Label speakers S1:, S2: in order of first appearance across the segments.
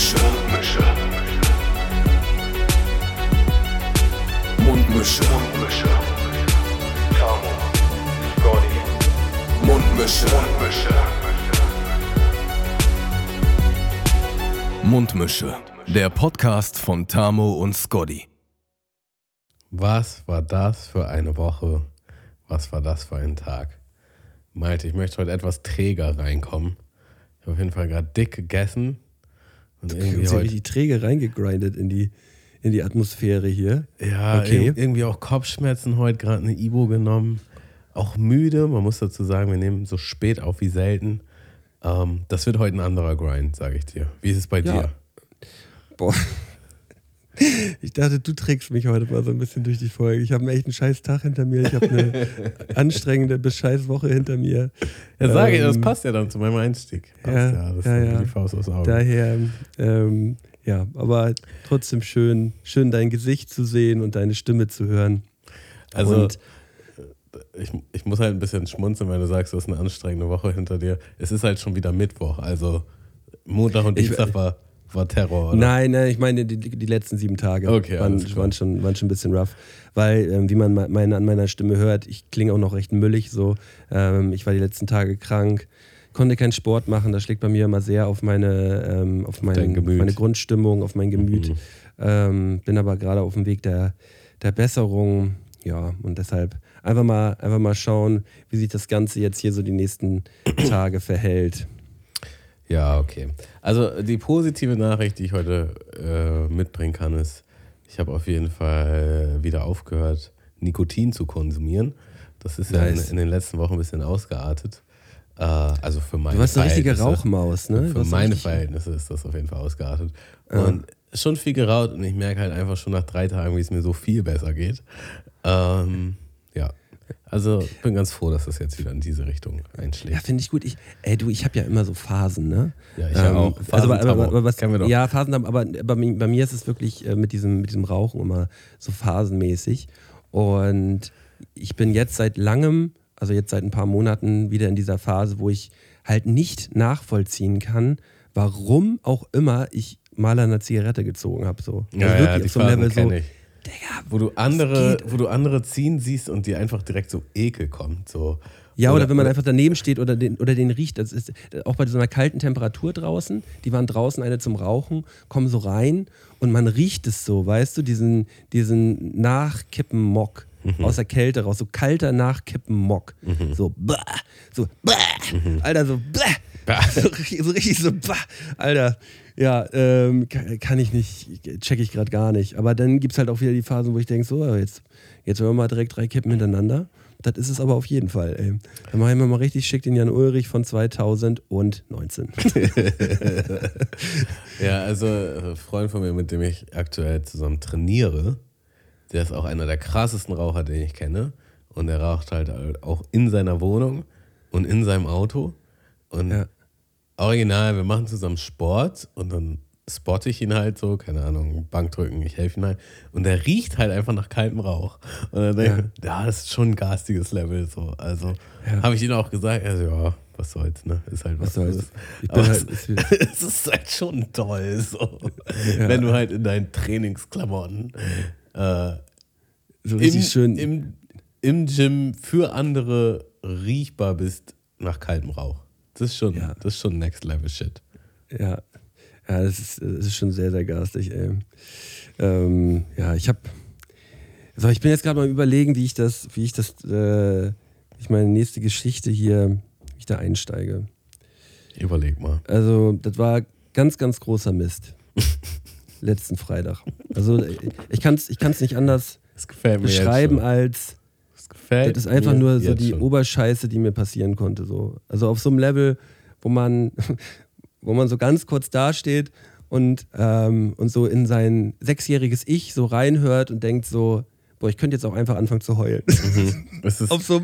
S1: Mundmische. Mundmische. Mundmische. Mundmische. Tamo. Scotty. Mundmische. Mundmische. Mundmische. Der Podcast von Tamo und Scotty.
S2: Was war das für eine Woche? Was war das für ein Tag? Malte, ich möchte heute etwas träger reinkommen. Ich habe auf jeden Fall gerade dick gegessen.
S3: Und irgendwie heute, richtig träge reingegrindet in die, in die Atmosphäre hier.
S2: Ja, okay. irgendwie auch Kopfschmerzen heute, gerade eine Ibo genommen. Auch müde, man muss dazu sagen, wir nehmen so spät auf wie selten. Ähm, das wird heute ein anderer Grind, sage ich dir. Wie ist es bei ja. dir?
S3: Boah, ich dachte, du trägst mich heute mal so ein bisschen durch die Folge. Ich habe einen echten scheiß Tag hinter mir. Ich habe eine anstrengende bescheiß Woche hinter mir.
S2: Ja, sage ich, das ähm, passt ja dann zu meinem Einstieg.
S3: Passt ja, ja, das ja, ist ja. die Faust aufs Auge. Daher, ähm, ja, aber trotzdem schön, schön dein Gesicht zu sehen und deine Stimme zu hören.
S2: Also, und, ich, ich muss halt ein bisschen schmunzeln, wenn du sagst, du hast eine anstrengende Woche hinter dir. Es ist halt schon wieder Mittwoch, also Montag und Dienstag ich, war war Terror, oder?
S3: Nein, nein, ich meine, die, die letzten sieben Tage okay, waren, waren, schon, waren schon ein bisschen rough. Weil, ähm, wie man meine, an meiner Stimme hört, ich klinge auch noch recht müllig. So. Ähm, ich war die letzten Tage krank, konnte keinen Sport machen. Das schlägt bei mir immer sehr auf meine, ähm, auf mein, meine Grundstimmung, auf mein Gemüt. Mhm. Ähm, bin aber gerade auf dem Weg der, der Besserung. Ja, und deshalb einfach mal, einfach mal schauen, wie sich das Ganze jetzt hier so die nächsten Tage verhält.
S2: Ja, okay. Also die positive Nachricht, die ich heute äh, mitbringen kann, ist, ich habe auf jeden Fall wieder aufgehört, Nikotin zu konsumieren. Das ist nice. ja in, in, den letzten Wochen ein bisschen ausgeartet. Äh, also für meine
S3: Du warst eine richtige Rauchmaus, ne?
S2: Für meine Verhältnisse ist das auf jeden Fall ausgeartet. Ja. Und schon viel geraucht und ich merke halt einfach schon nach drei Tagen, wie es mir so viel besser geht. Ähm, ja. Also bin ganz froh, dass das jetzt wieder in diese Richtung einschlägt.
S3: Ja, finde ich gut. Ich, ey, du, ich habe ja immer so Phasen, ne?
S2: Ja, ich ähm, auch.
S3: Phasen also, aber, aber, was, wir doch. Ja, Phasen haben, aber bei, bei, mir ist es wirklich äh, mit, diesem, mit diesem Rauchen immer so phasenmäßig. Und ich bin jetzt seit langem, also jetzt seit ein paar Monaten, wieder in dieser Phase, wo ich halt nicht nachvollziehen kann, warum auch immer ich mal an einer Zigarette gezogen habe. So.
S2: Also ja, wirklich ja, auf so einem Level so. Ich Digga, wo du andere, wo du andere ziehen siehst und dir einfach direkt so Ekel kommt. So.
S3: Ja, oder, oder wenn man einfach daneben steht oder den, oder den riecht. Das ist auch bei so einer kalten Temperatur draußen. Die waren draußen eine zum Rauchen, kommen so rein und man riecht es so, weißt du, diesen, diesen Nachkippen-Mock. Mhm. Aus der Kälte raus, so kalter Nachkippen-Mock. Mhm. So, bäh, so, bäh, mhm. Alter, so, bäh. So, so richtig so, bah, Alter. Ja, ähm, kann ich nicht, check ich gerade gar nicht. Aber dann gibt es halt auch wieder die Phasen, wo ich denke, so, jetzt, jetzt hören wir mal direkt drei Kippen hintereinander. Das ist es aber auf jeden Fall. Ey. Dann machen wir mal richtig schick den Jan Ulrich von 2019.
S2: ja, also ein Freund von mir, mit dem ich aktuell zusammen trainiere, der ist auch einer der krassesten Raucher, den ich kenne. Und er raucht halt auch in seiner Wohnung und in seinem Auto. Und ja. Original, wir machen zusammen Sport und dann spotte ich ihn halt so, keine Ahnung, Bankdrücken, ich helfe ihm halt. Und der riecht halt einfach nach kaltem Rauch. Und dann denke ich, ja. ja, das ist schon ein garstiges Level. So. Also ja. habe ich ihm auch gesagt, also ja, was soll's, ne? Ist halt was, was soll's. Aber halt, es, es, ist halt schon toll, so. Ja. Wenn du halt in deinen Trainingsklamotten äh,
S3: so richtig
S2: im,
S3: schön
S2: im, im Gym für andere riechbar bist nach kaltem Rauch. Das ist schon, ja. das ist schon Next Level Shit.
S3: Ja, ja das, ist, das ist schon sehr, sehr garstig, ey. Ähm, ja, ich habe. So, ich bin jetzt gerade mal überlegen, wie ich das, wie ich das, äh, ich meine nächste Geschichte hier, wie ich da einsteige.
S2: Überleg mal.
S3: Also, das war ganz, ganz großer Mist. Letzten Freitag. Also, ich kann es ich kann's nicht anders beschreiben als Gefällt das ist einfach nur so die schon. Oberscheiße, die mir passieren konnte. So. Also auf so einem Level, wo man, wo man so ganz kurz dasteht und, ähm, und so in sein sechsjähriges Ich so reinhört und denkt so, boah, ich könnte jetzt auch einfach anfangen zu heulen. Mhm.
S2: Es ist, auf so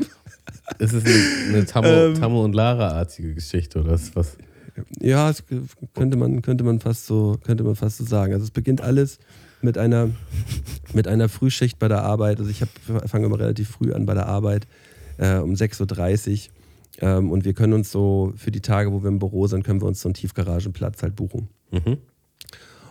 S2: es ist eine, eine Tammo, ähm, Tammo und Lara-artige Geschichte, oder was?
S3: Ja, das könnte man, könnte man fast so, könnte man fast so sagen. Also es beginnt alles mit einer, mit einer Frühschicht bei der Arbeit. Also ich fange immer relativ früh an bei der Arbeit, äh, um 6.30 Uhr. Ähm, und wir können uns so für die Tage, wo wir im Büro sind, können wir uns so einen Tiefgaragenplatz halt buchen. Mhm.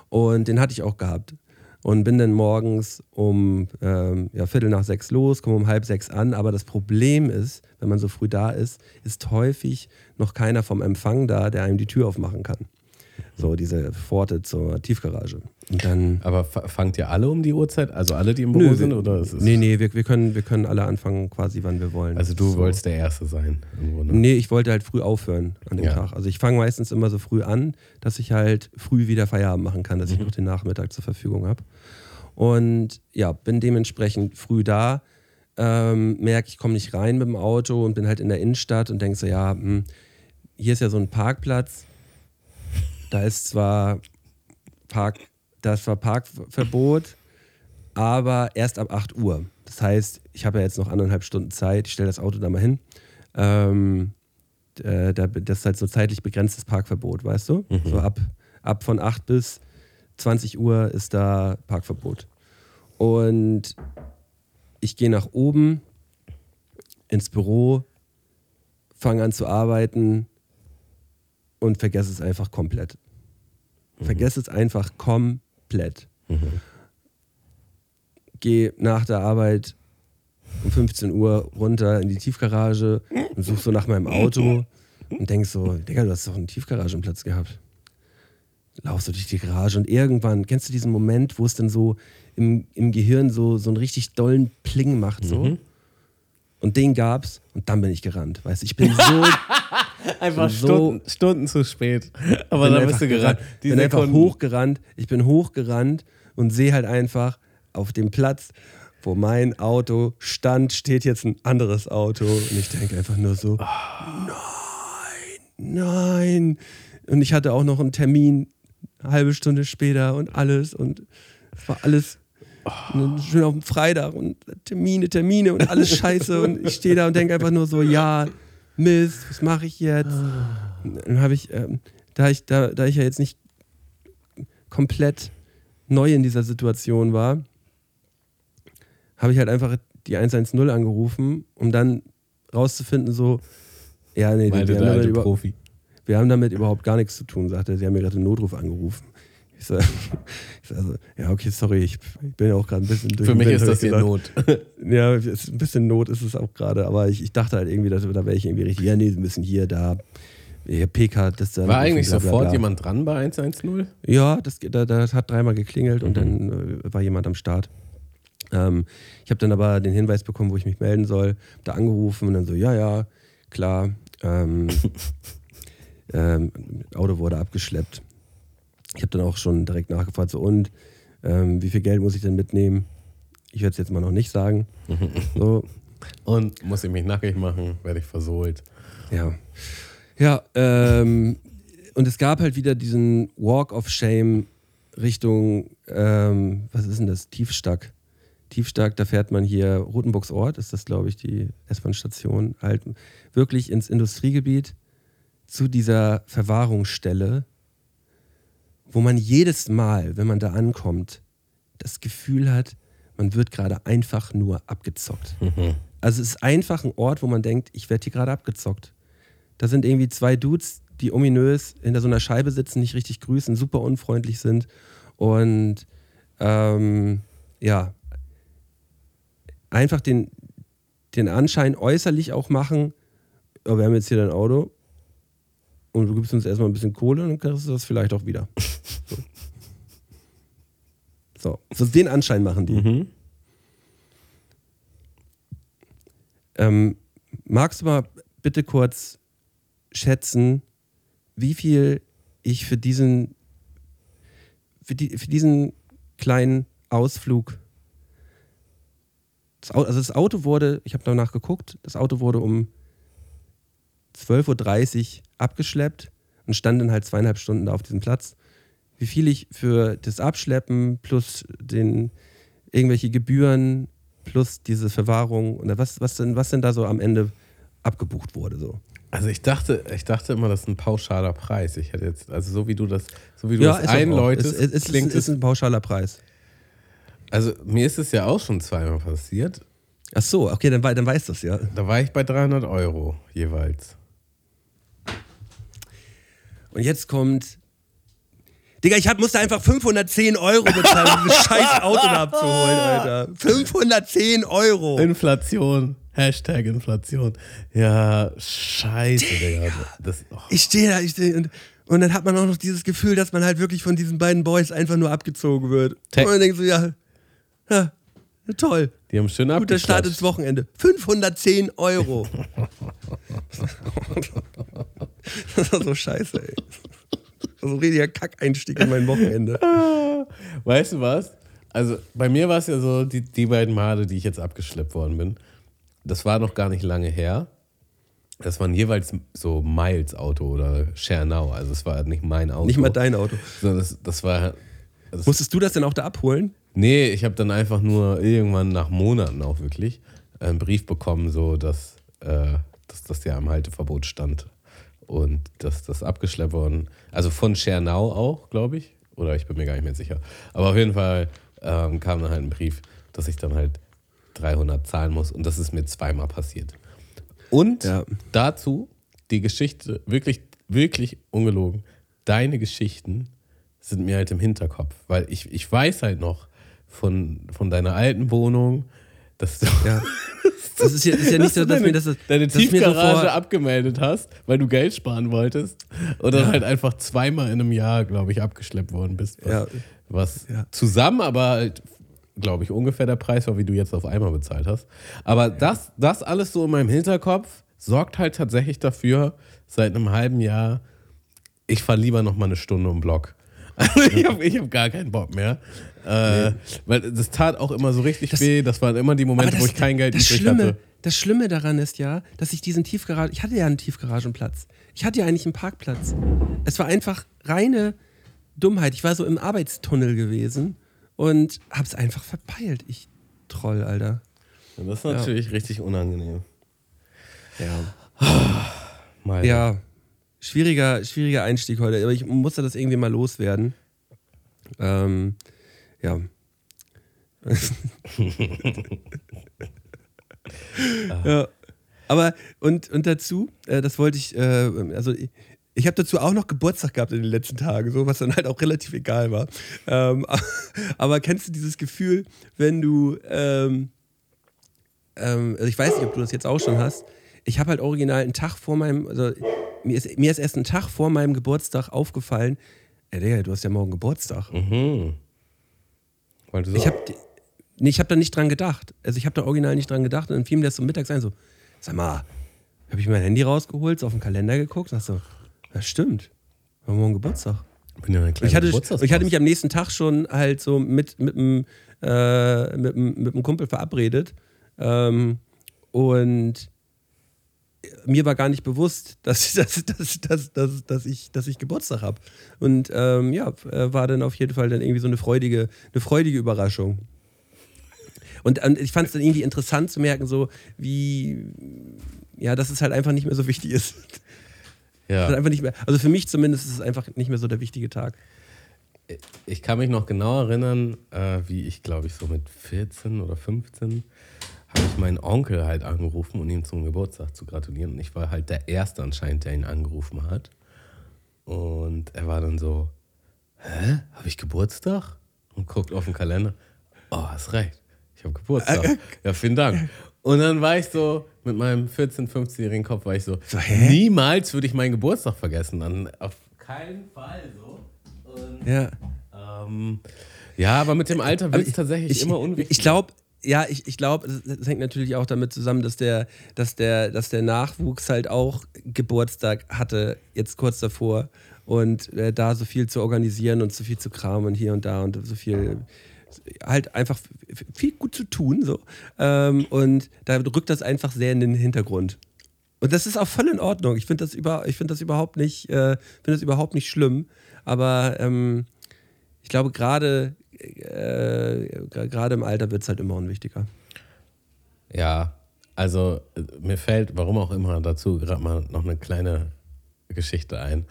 S3: Und den hatte ich auch gehabt. Und bin dann morgens um ähm, ja, Viertel nach sechs los, komme um halb sechs an. Aber das Problem ist, wenn man so früh da ist, ist häufig noch keiner vom Empfang da, der einem die Tür aufmachen kann. So diese Pforte zur Tiefgarage. Und dann.
S2: Aber fa- fangt ihr alle um die Uhrzeit? Also alle, die im Büro sind? Oder ist
S3: nee, nee, wir, wir, können, wir können alle anfangen, quasi, wann wir wollen.
S2: Also du
S3: So.
S2: wolltest der Erste sein. Ne?
S3: Nee, ich wollte halt früh aufhören an dem
S2: Ja.
S3: Tag. Also ich fange meistens immer so früh an, dass ich halt früh wieder Feierabend machen kann, dass ich
S2: Mhm.
S3: noch den Nachmittag zur Verfügung habe. Und ja, bin dementsprechend früh da, ähm, merke, ich komme nicht rein mit dem Auto und bin halt in der Innenstadt und denke so, ja, hm, hier ist ja so ein Parkplatz, da ist zwar Park, da ist zwar Parkverbot, aber erst ab 8 Uhr. Das heißt, ich habe ja jetzt noch anderthalb Stunden Zeit, ich stelle das Auto da mal hin. Ähm, äh, da, das ist halt so zeitlich begrenztes Parkverbot, weißt du? So ab, ab von 8 bis 20 Uhr ist da Parkverbot. Und ich gehe nach oben ins Büro, fange an zu arbeiten und vergesse es einfach komplett. Vergesse es einfach komplett. Gehe nach der Arbeit um 15 Uhr runter in die Tiefgarage und suche so nach meinem Auto und denk so, Digga, du hast doch einen Tiefgaragenplatz gehabt. Laufst du durch die Garage und irgendwann, kennst du diesen Moment, wo es dann so im, im Gehirn so, so einen richtig dollen Pling macht, so? Und den gab's und dann bin ich gerannt, weißt du, ich bin so
S2: Einfach
S3: so-
S2: Stunden, Stunden zu spät. Aber
S3: bin
S2: dann bist du gerannt. Die
S3: bin einfach hochgerannt. Ich bin hochgerannt und sehe halt einfach auf dem Platz, wo mein Auto stand, steht jetzt ein anderes Auto. Und ich denke einfach nur so, nein, nein. Und ich hatte auch noch einen Termin, eine halbe Stunde später und alles. Und es war alles schön auf dem Freitag und Termine, Termine und alles scheiße. Und ich stehe da und denke einfach nur so, ja, Mist, was mache ich jetzt? Und dann habe ich, ähm, da ich, da, da ich ja jetzt nicht komplett neu in dieser Situation war, habe ich halt einfach die 110 angerufen, um dann rauszufinden, so, ja, nee,
S2: Meinte
S3: wir haben,
S2: Profi.
S3: wir haben damit überhaupt gar nichts zu tun, sagte er. Sie haben mir gerade einen Notruf angerufen. Ich sage, sag so, ja, okay, sorry, ich, ich bin ja auch gerade ein bisschen durch.
S2: Für mich
S3: Wind,
S2: ist das hier. Not.
S3: Ja, ist ein bisschen Not ist es auch gerade, aber ich, ich dachte halt irgendwie, dass, da wäre ich irgendwie richtig, ja, nee, ein bisschen hier, da, hier, PK, das da.
S2: War eigentlich
S3: bla, bla,
S2: sofort
S3: bla.
S2: jemand dran bei 110?
S3: Ja, das, da, das hat dreimal geklingelt und
S2: Mhm.
S3: dann äh, war jemand am Start. Ähm, ich habe dann aber den Hinweis bekommen, wo ich mich melden soll, da angerufen und dann so, ja, ja, klar. Ähm, ähm, Auto wurde abgeschleppt. Ich habe dann auch schon direkt nachgefragt, so und ähm, wie viel Geld muss ich denn mitnehmen? Ich werde es jetzt mal noch nicht sagen. So,
S2: Und muss ich mich nackig machen, werde ich versohlt.
S3: Ja. Ja, ähm, und es gab halt wieder diesen Walk of Shame Richtung, ähm, was ist denn das? Tiefstack. Tiefstack, da fährt man hier, Rotenburgs Ort ist das, glaube ich, die S-Bahn-Station, halt wirklich ins Industriegebiet zu dieser Verwahrungsstelle, wo man jedes Mal, wenn man da ankommt, das Gefühl hat, man wird gerade einfach nur abgezockt. Also es ist einfach ein Ort, wo man denkt, ich werde hier gerade abgezockt. Da sind irgendwie zwei Dudes, die ominös hinter so einer Scheibe sitzen, nicht richtig grüßen, super unfreundlich sind und ähm, ja, einfach den, den Anschein äußerlich auch machen, oh, wir haben jetzt hier dein Auto und du gibst uns erstmal ein bisschen Kohle und dann kriegst du das vielleicht auch wieder. So, so, so den Anschein machen die.
S2: Mhm.
S3: Ähm, magst du mal bitte kurz schätzen, wie viel ich für diesen, für, die, für diesen kleinen Ausflug. Das Auto, also das Auto wurde, ich habe danach geguckt, das Auto wurde um 12.30 Uhr abgeschleppt und stand dann halt zweieinhalb Stunden da auf diesem Platz. Wie viel ich für das Abschleppen plus den irgendwelche Gebühren plus diese Verwahrung oder was, was, denn, was denn da so am Ende abgebucht wurde. So.
S2: Also ich dachte, ich dachte immer, das ist ein pauschaler Preis. Ich hätte jetzt, also so wie du das, so wie du
S3: Ja,
S2: das einläutest,
S3: Es, es, es,
S2: klingt
S3: ist, ist
S2: es.
S3: ein pauschaler Preis.
S2: Also mir ist es ja auch schon zweimal passiert.
S3: Ach so, okay, dann, dann weißt du es ja.
S2: Da war ich bei 300 Euro jeweils.
S3: Und jetzt kommt Digga, ich hab, musste einfach 510 Euro bezahlen, um dieses scheiß Auto da abzuholen, Alter. 510 Euro.
S2: Inflation. Hashtag Inflation. Ja, scheiße, Digga. Das, oh.
S3: Ich stehe da, ich stehe und, und dann hat man auch noch dieses Gefühl, dass man halt wirklich von diesen beiden Boys einfach nur abgezogen wird.
S2: Te-
S3: und man denkt so, ja, ja toll.
S2: Die haben schön
S3: Guter Start ins Wochenende. 510 Euro. das war so scheiße, ey. Das war so ein richtiger Kackeinstieg in mein Wochenende.
S2: Weißt du was? Also bei mir war es ja so, die, die beiden Male, die ich jetzt abgeschleppt worden bin, das war noch gar nicht lange her. Das waren jeweils so Miles Auto oder Share Now. Also es war nicht mein Auto.
S3: Nicht mal dein Auto.
S2: Sondern das, das war. Das,
S3: Musstest du das denn auch da abholen?
S2: Nee, ich habe dann einfach nur irgendwann nach Monaten auch wirklich einen Brief bekommen, so dass, äh, dass das ja im Halteverbot stand. Und dass das abgeschleppt worden. Also von Now auch, glaube ich. Oder ich bin mir gar nicht mehr sicher. Aber auf jeden Fall ähm, kam dann halt ein Brief, dass ich dann halt 300 zahlen muss. Und das ist mir zweimal passiert. Und
S3: Ja.
S2: dazu die Geschichte, wirklich, wirklich ungelogen, deine Geschichten sind mir halt im Hinterkopf. Weil ich, ich weiß halt noch von, von deiner alten Wohnung, dass du,
S3: Ja. Das ist ja, ist ja nicht so, dass
S2: deine,
S3: mir das.
S2: deine
S3: dass so
S2: Tiefgarage
S3: vor-
S2: abgemeldet hast, weil du Geld sparen wolltest. Und dann halt einfach zweimal in einem Jahr, glaube ich, abgeschleppt worden bist. Was,
S3: Ja.
S2: was
S3: Ja.
S2: zusammen aber halt, glaube ich, ungefähr der Preis war, wie du jetzt auf einmal bezahlt hast. Aber das, das alles so in meinem Hinterkopf sorgt halt tatsächlich dafür, seit einem halben Jahr, ich fahre lieber noch mal eine Stunde im Block. Also ich habe hab gar keinen Bock mehr. Äh, Weil das tat auch immer so richtig
S3: Das-
S2: weh. Das waren immer die Momente,
S3: Aber
S2: wo ich kein Geld
S3: das
S2: übrig
S3: Schlimme,
S2: hatte.
S3: Das Schlimme daran ist ja, dass ich diesen Tiefgarage, ich hatte ja einen Tiefgaragenplatz. Ich hatte ja eigentlich einen Parkplatz. Es war einfach reine Dummheit. Ich war so im Arbeitstunnel gewesen und hab's einfach verpeilt. Ich Troll, Alter.
S2: Und das ist natürlich richtig unangenehm.
S3: Ja.
S2: Mal.
S3: Ja, schwieriger, schwieriger Einstieg heute, aber ich musste das irgendwie mal loswerden. Ähm, ja. ja. Aber und, und dazu, äh, das wollte ich, äh, also ich, ich habe dazu auch noch Geburtstag gehabt in den letzten Tagen, so was dann halt auch relativ egal war. Ähm, aber kennst du dieses Gefühl, wenn du, ähm, ähm, also ich weiß nicht, ob du das jetzt auch schon hast. Ich habe halt original einen Tag vor meinem, also mir ist, mir ist erst ein Tag vor meinem Geburtstag aufgefallen, ey Digga, du hast ja morgen Geburtstag.
S2: Mhm. Weil du so,
S3: Ich habe nee, ich hab da nicht dran gedacht. Also ich habe da original nicht dran gedacht und dann fiel mir das so mittags ein, so, sag mal, habe ich mein Handy rausgeholt, so auf den Kalender geguckt und so, das stimmt, wir haben morgen Geburtstag.
S2: bin ja eine
S3: Und
S2: kleine
S3: ich hatte, ich hatte mich am nächsten Tag schon halt so mit, mit, einem, äh, mit, mit einem Kumpel verabredet. Ähm, und mir war gar nicht bewusst, dass, dass, dass, dass, dass, dass, ich, dass ich Geburtstag habe. Und ähm, ja, äh, war dann auf jeden Fall dann irgendwie so eine freudige, eine freudige Überraschung. Und, und ich fand es dann irgendwie interessant zu merken, so wie, ja, dass es halt einfach nicht mehr so wichtig ist.
S2: ja.
S3: Einfach nicht mehr, also für mich zumindest ist es einfach nicht mehr so der wichtige Tag.
S2: Ich kann mich noch genau erinnern, äh, wie ich, glaube ich, so mit 14 oder 15 habe ich meinen Onkel halt angerufen, um ihm zum Geburtstag zu gratulieren. Und ich war halt der Erste anscheinend, der ihn angerufen hat. Und er war dann so, hä, habe ich Geburtstag? Und guckt auf den Kalender. Oh, hast recht, ich habe Geburtstag. Ja, vielen Dank. Und dann war ich so, mit meinem 14-, 15-jährigen Kopf war ich so,
S3: So,
S2: niemals würde ich meinen Geburtstag vergessen. Dann auf keinen Fall so. Und
S3: Ja.
S2: ähm, ja, aber mit dem Alter wird es tatsächlich
S3: ich,
S2: immer unwichtiger.
S3: Ich glaube, ja, ich, ich glaube, das, hängt natürlich auch damit zusammen, dass der, dass, der, dass der Nachwuchs halt auch Geburtstag hatte, jetzt kurz davor. Und äh, da so viel zu organisieren und so viel zu kramen und hier und da und so viel halt einfach viel gut zu tun. So. Ähm, und da rückt das einfach sehr in den Hintergrund. Und das ist auch voll in Ordnung. Ich finde das, über, find das, überhaupt nicht, äh, find das überhaupt nicht schlimm. Aber ähm, ich glaube, gerade äh, gerade im Alter wird es halt immer unwichtiger.
S2: Ja, also äh, mir fällt, warum auch immer, dazu gerade mal noch eine kleine Geschichte ein.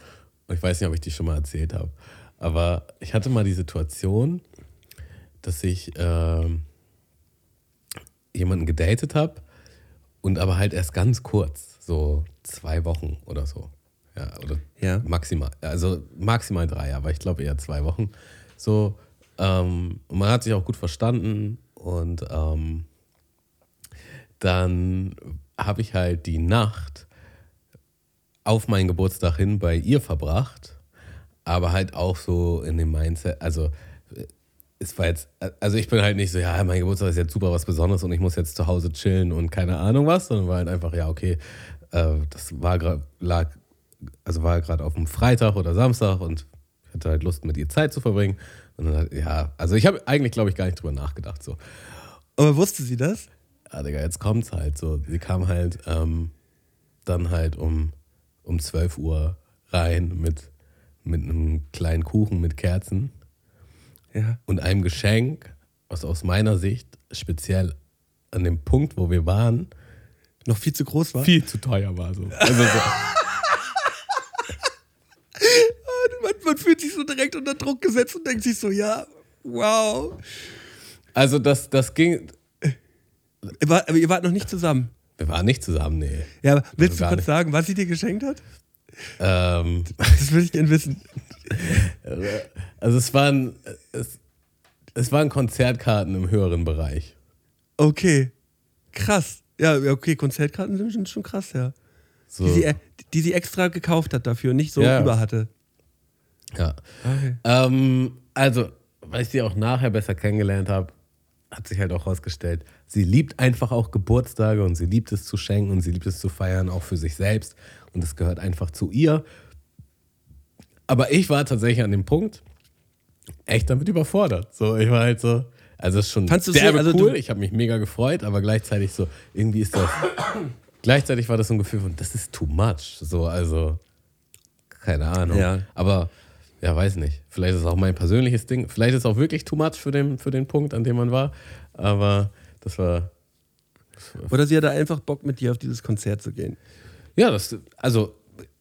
S2: Und ich weiß nicht, ob ich die schon mal erzählt habe. Aber ich hatte mal die Situation, dass ich ähm, jemanden gedatet habe und aber halt erst ganz kurz, so zwei Wochen oder so. Ja, oder
S3: Ja.
S2: maximal, also maximal drei, aber ich glaube eher zwei Wochen. So, ähm, man hat sich auch gut verstanden und ähm, dann habe ich halt die Nacht auf meinen Geburtstag hin bei ihr verbracht, aber halt auch so in dem Mindset, also es war jetzt, also ich bin halt nicht so, ja, mein Geburtstag ist jetzt super was Besonderes und ich muss jetzt zu Hause chillen und keine Ahnung was, sondern war halt einfach, ja, okay, äh, das war gerade, lag, also war gerade auf einem Freitag oder Samstag und hatte halt Lust, mit ihr Zeit zu verbringen. Und dann, ja, also ich habe eigentlich, glaube ich, gar nicht drüber nachgedacht. So,
S3: Aber wusste sie das?
S2: ja, Digga, jetzt kommt's halt so. Sie kam halt ähm, dann halt um, um 12 Uhr rein mit, mit einem kleinen Kuchen mit Kerzen
S3: Ja.
S2: und einem Geschenk, was aus meiner Sicht speziell an dem Punkt, wo wir waren,
S3: Noch viel zu groß war?
S2: viel zu teuer war. So. Also so,
S3: Man, man fühlt sich so direkt unter Druck gesetzt und denkt sich so, ja, wow.
S2: also das, das ging,
S3: Ihr wart, aber ihr wart noch nicht zusammen.
S2: wir waren nicht zusammen, nee.
S3: Ja, aber willst du kurz
S2: nicht.
S3: sagen, was sie dir geschenkt hat?
S2: Ähm,
S3: Das würde ich gerne wissen.
S2: also es waren, es, es waren Konzertkarten im höheren Bereich.
S3: Okay. Krass. Ja, okay, Konzertkarten sind schon, schon krass, ja.
S2: So,
S3: Die, sie, äh, die sie extra gekauft hat dafür und nicht so
S2: Ja.
S3: über hatte.
S2: Ja.
S3: Okay.
S2: Ähm, also, weil ich sie auch nachher besser kennengelernt habe, hat sich halt auch herausgestellt, sie liebt einfach auch Geburtstage und sie liebt es zu schenken und sie liebt es zu feiern, auch für sich selbst. Und es gehört einfach zu ihr. Aber ich war tatsächlich an dem Punkt echt damit überfordert. So, ich war halt so, also es ist schon
S3: Fandst du
S2: derbe
S3: so- also
S2: cool,
S3: du-
S2: ich habe mich mega gefreut, aber gleichzeitig so, irgendwie ist das, gleichzeitig war das so ein Gefühl von, das ist too much. So, also, keine Ahnung.
S3: Ja.
S2: Aber, ja, weiß nicht. Vielleicht ist es auch mein persönliches Ding. Vielleicht ist es auch wirklich too much für den, für den Punkt, an dem man war. Aber das war,
S3: Oder sie hatte einfach Bock, mit dir auf dieses Konzert zu gehen.
S2: ja, das, also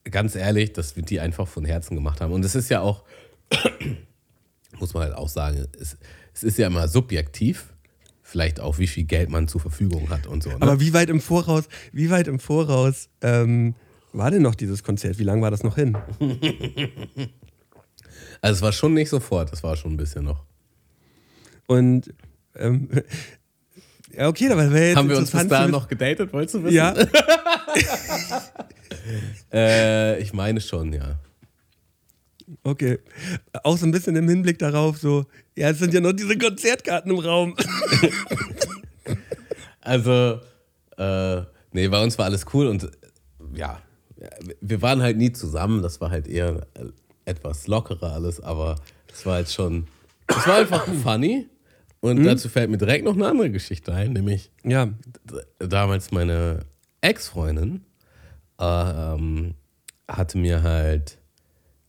S2: ganz ehrlich, dass wir die einfach von Herzen gemacht haben. Und es ist ja auch, muss man halt auch sagen, es, es ist ja immer subjektiv. Vielleicht auch, wie viel Geld man zur Verfügung hat und so. Ne?
S3: Aber wie weit im Voraus, wie weit im Voraus ähm, war denn noch dieses Konzert? Wie lange war das noch hin?
S2: also es war schon nicht sofort, es war schon ein bisschen noch.
S3: Und ähm, ja, okay, aber wäre jetzt
S2: Haben wir uns bis dahin
S3: wissen-
S2: noch gedatet, wolltest du wissen?
S3: Ja,
S2: Äh, ich meine schon, ja.
S3: okay. Auch so ein bisschen im Hinblick darauf, so, ja, es sind ja noch diese Konzertkarten im Raum.
S2: Also, äh, nee, bei uns war alles cool und ja, wir waren halt nie zusammen. Das war halt eher etwas lockerer alles, aber es war halt schon, es war einfach funny. Und dazu fällt mir direkt noch eine andere Geschichte ein, nämlich
S3: Ja,
S2: damals meine Ex-Freundin äh, ähm, hatte mir halt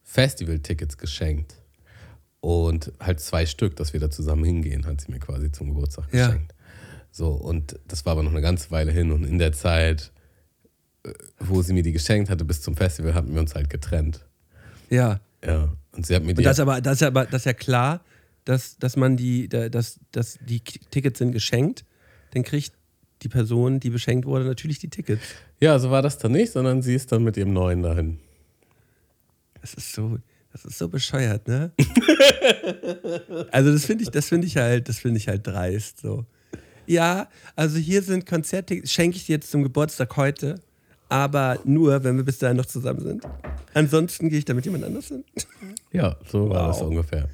S2: Festival-Tickets geschenkt. Und halt zwei Stück, dass wir da zusammen hingehen, hat sie mir quasi zum Geburtstag
S3: Ja.
S2: geschenkt. So, und das war aber noch eine ganze Weile hin. Und in der Zeit, äh, wo sie mir die geschenkt hatte, bis zum Festival, hatten wir uns halt getrennt.
S3: Ja.
S2: Ja. Und sie hat mir die.
S3: Und das ist aber, das ist aber, das ist ja klar, dass, dass man die, da- dass, dass die Tickets sind geschenkt, dann kriegt die Person, die beschenkt wurde, natürlich die Tickets.
S2: ja, so war das dann nicht, sondern sie ist dann mit ihrem Neuen dahin.
S3: Das ist so, das ist so bescheuert, ne? also das finde ich, das finde ich halt, das finde ich halt dreist. So. Ja, also hier sind Konzerttickets, schenke ich dir jetzt zum Geburtstag heute, aber nur, wenn wir bis dahin noch zusammen sind. Ansonsten gehe ich da mit jemand anders hin.
S2: Ja, so war das
S3: Wow.
S2: ungefähr.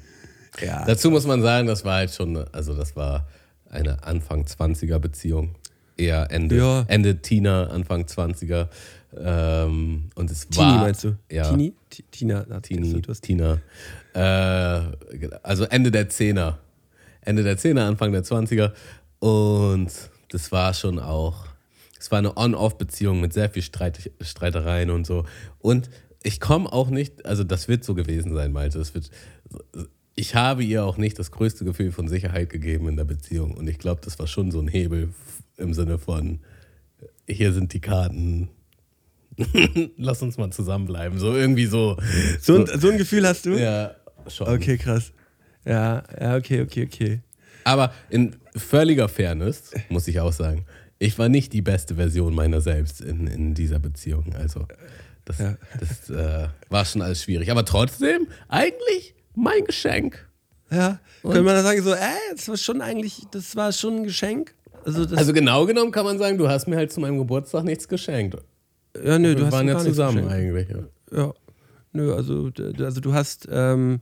S3: Ja.
S2: Dazu muss man sagen, das war halt schon, also das war eine Anfang 20er Beziehung. Eher Ende,
S3: Ja.
S2: Ende Tina, Anfang 20er. Ähm, und es
S3: Tini
S2: war.
S3: meinst du?
S2: Ja.
S3: Tini? Ti- Tina.
S2: Tini, Tina. Äh, also Ende der Zehner. Ende der Zehner, Anfang der 20er. Und das war schon auch, es war eine On-Off-Beziehung mit sehr viel Streit, Streitereien und so. Und ich komme auch nicht, also das wird so gewesen sein, Malte. Das wird, ich habe ihr auch nicht das größte Gefühl von Sicherheit gegeben in der Beziehung. Und ich glaube, das war schon so ein Hebel im Sinne von, hier sind die Karten. Lass uns mal zusammenbleiben. So irgendwie so.
S3: So, ein, so ein Gefühl hast du?
S2: Ja, schon.
S3: Okay, krass. Ja, ja, okay, okay, okay.
S2: Aber in völliger Fairness muss ich auch sagen, ich war nicht die beste Version meiner selbst in, in dieser Beziehung. Also das,
S3: Ja.
S2: das äh, war schon alles schwierig. Aber trotzdem, eigentlich mein Geschenk.
S3: Ja. Könnte man da sagen, so, äh, das war schon eigentlich, das war schon ein Geschenk? Also,
S2: Also genau genommen kann man sagen, du hast mir halt zu meinem Geburtstag nichts geschenkt.
S3: ja, nö, du
S2: Wir
S3: hast
S2: waren
S3: mir
S2: ja zusammen eigentlich. Ja.
S3: Ja. Nö, also, also du hast, ähm,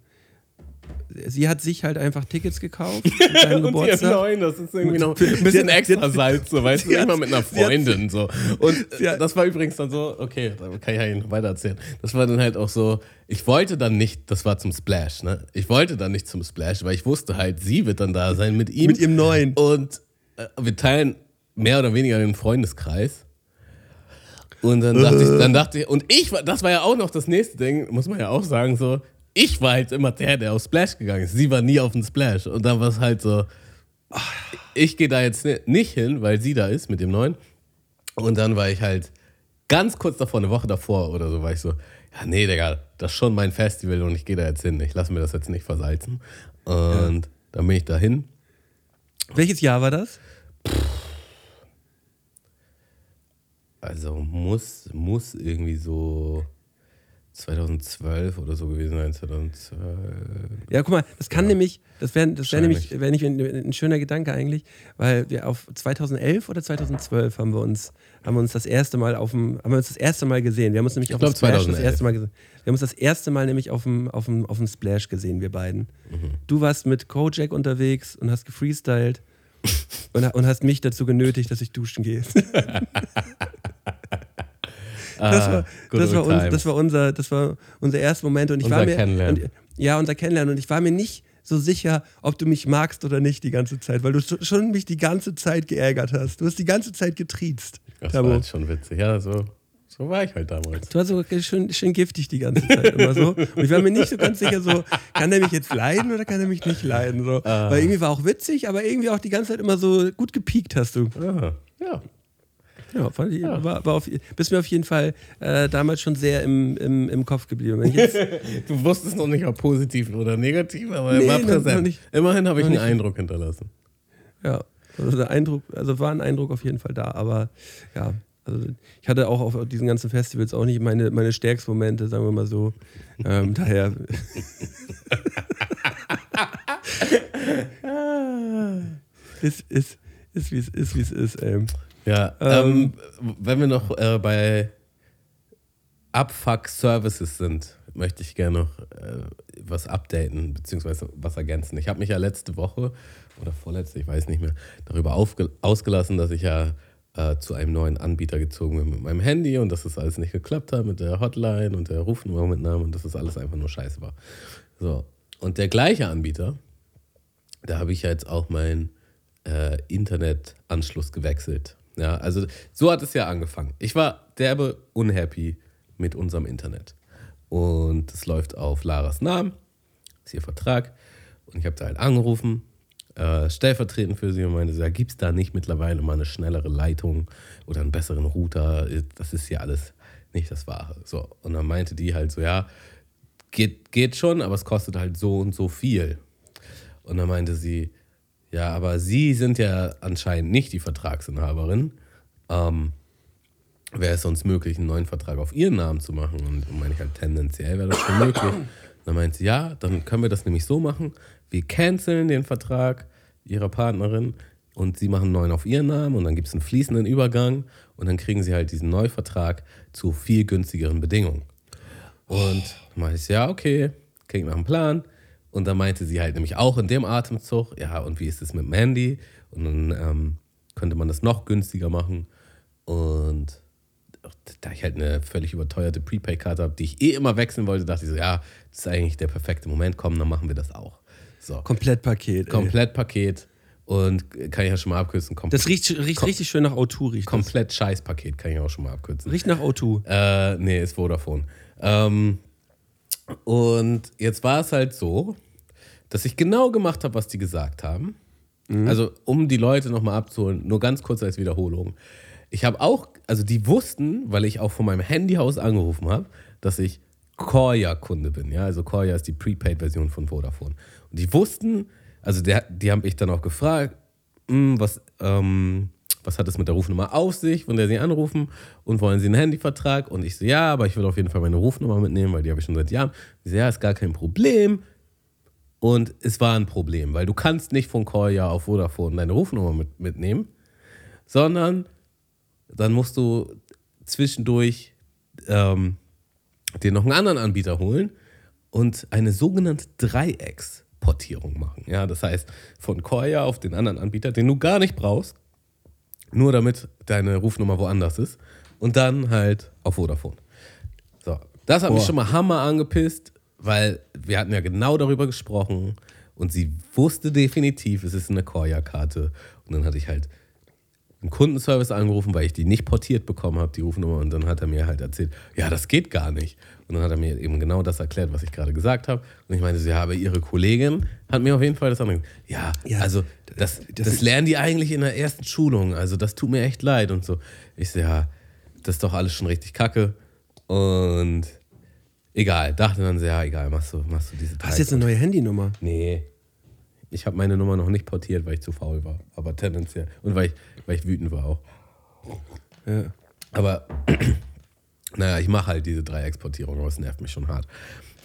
S3: sie hat sich halt einfach Tickets gekauft
S2: Und die
S3: Geburtstag.
S2: neuen, das ist irgendwie noch ein
S3: Bisschen-
S2: extra Salz, so weißt du, mal mit einer Freundin so. Und
S3: hat-
S2: das war übrigens dann so, okay, da kann ich ja Ihnen weiter erzählen. Das war dann halt auch so, ich wollte dann nicht, das war zum Splash, ne? Ich wollte dann nicht zum Splash, weil ich wusste halt, sie wird dann da sein mit ihm.
S3: Mit ihrem neuen.
S2: Und äh, wir teilen mehr oder weniger den Freundeskreis. Und dann dachte ich, dann dachte ich, und ich das war ja auch noch das nächste Ding, muss man ja auch sagen, so, ich war halt immer der, der auf Splash gegangen ist. Sie war nie auf den Splash. Und dann war es halt so, ich gehe da jetzt ni- nicht hin, weil sie da ist mit dem Neuen. Und dann war ich halt ganz kurz davor, eine Woche davor oder so, war ich so, ja, nee, Digga, das ist schon mein Festival und ich gehe da jetzt hin. Ich lasse mir das jetzt nicht versalzen. Und dann bin ich da hin.
S3: Welches Jahr war das?
S2: Also muss, muss irgendwie so 2012 oder so gewesen sein, 2012.
S3: Ja, guck mal, das kann nämlich, das wäre das wär nämlich, wär nicht ein, ein schöner Gedanke eigentlich, weil wir auf 2011 oder 2012 haben wir uns, haben wir uns das erste Mal auf dem, haben wir uns das erste Mal gesehen. Wir haben uns nämlich auf
S2: glaub,
S3: dem Splash das
S2: 2011.
S3: erste Mal gesehen. Wir haben uns das erste Mal nämlich auf dem, auf dem, auf dem Splash gesehen, wir beiden.
S2: Mhm.
S3: Du warst mit Kojak unterwegs und hast gefreestylt und, und hast mich dazu genötigt, dass ich duschen gehe. Das war,
S2: Ah, good
S3: das, war uns, das war unser, das war unser erster Moment und ich
S2: Unser
S3: war mir
S2: Kennenlernen.
S3: Und, ja, unser Kennenlernen und ich war mir nicht so sicher, ob du mich magst oder nicht die ganze Zeit, weil du schon- schon mich die ganze Zeit geärgert hast. Du hast die ganze Zeit getriezt.
S2: Das
S3: Tabo.
S2: war halt schon witzig. Ja, so, so war ich halt damals.
S3: Du warst so schön, schön giftig die ganze Zeit immer so. Und ich war mir nicht so ganz sicher, so, kann er mich jetzt leiden oder kann er mich nicht leiden? So.
S2: Ah.
S3: Weil irgendwie war auch witzig, aber irgendwie auch die ganze Zeit immer so gut gepiekt hast du.
S2: Ah, ja.
S3: Ja, fand ich, War, war auf, bist mir auf jeden Fall äh, damals schon sehr im, im, im Kopf geblieben. Jetzt,
S2: Du wusstest noch nicht, ob positiv oder negativ, aber
S3: Nee,
S2: er war präsent.
S3: nicht.
S2: Immerhin habe ich einen
S3: nicht.
S2: Eindruck hinterlassen.
S3: Ja, also der Eindruck, also war ein Eindruck auf jeden Fall da, aber ja, also ich hatte auch auf diesen ganzen Festivals auch nicht meine, meine stärksten Momente, sagen wir mal so. Ähm, daher. ist, ist, ist, wie es ist, wie es ist, ey.
S2: Ja, ähm, wenn wir noch äh, bei Abfuck Services sind, möchte ich gerne noch äh, was updaten, beziehungsweise was ergänzen. Ich habe mich ja letzte Woche oder vorletzte, ich weiß nicht mehr, darüber ausgelassen, dass ich ja äh, zu einem neuen Anbieter gezogen bin mit meinem Handy und dass das alles nicht geklappt hat mit der Hotline und der Rufnummer mit Namen und dass das alles einfach nur scheiße war. So, und der gleiche Anbieter, da habe ich ja jetzt auch meinen äh, Internetanschluss gewechselt. Ja, also so hat es ja angefangen. Ich war derbe unhappy mit unserem Internet. Und es läuft auf Laras Namen, ist ihr Vertrag. Und ich habe da halt angerufen, äh, stellvertretend für sie und meinte, so, ja, gibt es da nicht mittlerweile mal eine schnellere Leitung oder einen besseren Router? Das ist ja alles nicht das Wahre. So, und dann meinte die halt so, ja, geht, geht schon, aber es kostet halt so und so viel. Und dann meinte sie, ja, aber Sie sind ja anscheinend nicht die Vertragsinhaberin. Ähm, wäre es sonst möglich, einen neuen Vertrag auf Ihren Namen zu machen? Und dann meine ich halt, tendenziell wäre das schon möglich. Dann meinte sie, ja, dann können wir das nämlich so machen. Wir canceln den Vertrag Ihrer Partnerin und Sie machen einen neuen auf Ihren Namen und dann gibt es einen fließenden Übergang und dann kriegen Sie halt diesen Neuvertrag zu viel günstigeren Bedingungen. Und dann meinte ich, ja, okay, klingt nach einem Plan. Und dann meinte sie halt nämlich auch in dem Atemzug, ja, und wie ist es mit Mandy? Und dann ähm, könnte man das noch günstiger machen. Und da ich halt eine völlig überteuerte Prepaid-Karte habe, die ich eh immer wechseln wollte, dachte ich so, ja, das ist eigentlich der perfekte Moment, komm, dann machen wir das auch. So,
S3: Komplettpaket.
S2: Komplettpaket. Und kann ich ja schon mal abkürzen, kom
S3: Das riecht, riecht richtig schön nach O2, riecht
S2: komplett Scheißpaket, kann ich auch schon mal abkürzen.
S3: Riecht nach O2.
S2: Äh, nee, ist Vodafone. Ähm, und jetzt war es halt so, dass ich genau gemacht habe, was die gesagt haben. Also, um die Leute nochmal abzuholen, nur ganz kurz als Wiederholung. Ich habe auch, also die wussten, weil ich auch von meinem Handyhaus angerufen habe, dass ich Korja-Kunde bin. Ja, also Korja ist die Prepaid-Version von Vodafone. Und die wussten, also der, die haben mich dann auch gefragt, "Hm, was, ähm, was hat es mit der Rufnummer auf sich, von der Sie anrufen und wollen Sie einen Handyvertrag? Und ich so, ja, aber ich will auf jeden Fall meine Rufnummer mitnehmen, weil die habe ich schon seit Jahren. Ich so, ja, ist gar kein Problem. Und es war ein Problem, weil du kannst nicht von Koya auf Vodafone deine Rufnummer mit, mitnehmen, sondern dann musst du zwischendurch ähm, dir noch einen anderen Anbieter holen und eine sogenannte Dreiecksportierung machen. Ja, das heißt, von Koya auf den anderen Anbieter, den du gar nicht brauchst, nur damit deine Rufnummer woanders ist und dann halt auf Vodafone. So, das hat mich
S3: Boah.
S2: schon mal hammer angepisst, weil wir hatten ja genau darüber gesprochen und sie wusste definitiv, es ist eine Koya-Karte. Und dann hatte ich halt einen Kundenservice angerufen, weil ich die nicht portiert bekommen habe, die Rufnummer. Und dann hat er mir halt erzählt, ja, das geht gar nicht. Und dann hat er mir eben genau das erklärt, was ich gerade gesagt habe. Und ich meinte so, ja, aber ihre Kollegin hat mir auf jeden Fall das andere. Ja,
S3: Ja,
S2: also das, das,
S3: das-
S2: lernen die eigentlich in der ersten Schulung. Also das tut mir echt leid und so. Ich so, ja, das ist doch alles schon richtig kacke. Und egal, dachte dann so, ja, egal, machst du, machst du diese
S3: Hast du jetzt eine neue Handynummer?
S2: Nee. Ich habe meine Nummer noch nicht portiert, weil ich zu faul war. Aber tendenziell. Und weil ich, weil ich wütend war auch.
S3: Ja.
S2: Aber naja, ich mache halt diese Dreiecksportierung, aber es nervt mich schon hart.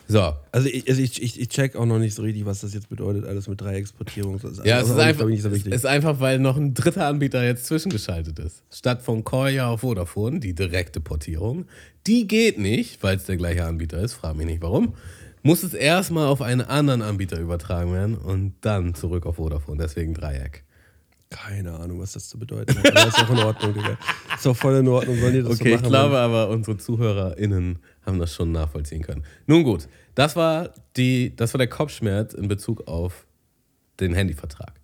S2: So.
S3: Also ich, also ich, ich, ich check auch noch nicht so richtig, was das jetzt bedeutet, alles mit Dreiecksportierung. Das
S2: Ja, es
S3: also
S2: ist, einfach,
S3: so
S2: ist einfach, weil noch ein dritter Anbieter jetzt zwischengeschaltet ist. Statt von Koya auf Vodafone, die direkte Portierung, die geht nicht, weil es der gleiche Anbieter ist, frag mich nicht warum, muss es erstmal auf einen anderen Anbieter übertragen werden und dann zurück auf Vodafone. Deswegen Dreieck.
S3: Keine Ahnung, was das zu bedeuten hat. Aber ist auch in Ordnung, Digga. Ist auch voll in Ordnung, sollen die das so
S2: Okay,
S3: machen?
S2: ich glaube aber, unsere ZuhörerInnen haben das schon nachvollziehen können. Nun gut, das war, die, das war der Kopfschmerz in Bezug auf den Handyvertrag.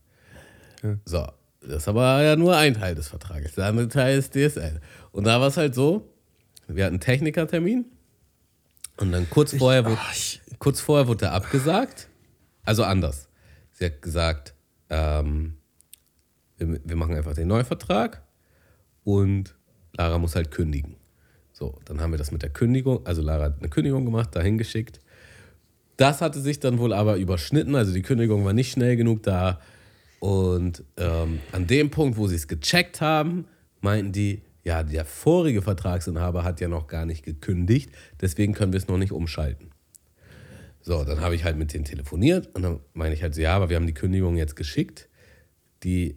S3: Ja.
S2: So, das ist aber ja nur ein Teil des Vertrages. Der andere Teil ist DSL. Und da war es halt so, wir hatten einen Technikertermin und dann kurz vorher, wurde,
S3: ach, ich-
S2: kurz vorher wurde er abgesagt. Also anders. Sie hat gesagt, ähm, wir, wir machen einfach den Neuvertrag und Lara muss halt kündigen. So, dann haben wir das mit der Kündigung, also Lara hat eine Kündigung gemacht, dahin geschickt. Das hatte sich dann wohl aber überschnitten, also die Kündigung war nicht schnell genug da. Und ähm, an dem Punkt, wo sie es gecheckt haben, meinten die, ja, der vorige Vertragsinhaber hat ja noch gar nicht gekündigt, deswegen können wir es noch nicht umschalten. So, dann habe ich halt mit denen telefoniert und dann meine ich halt so, ja, aber wir haben die Kündigung jetzt geschickt. Die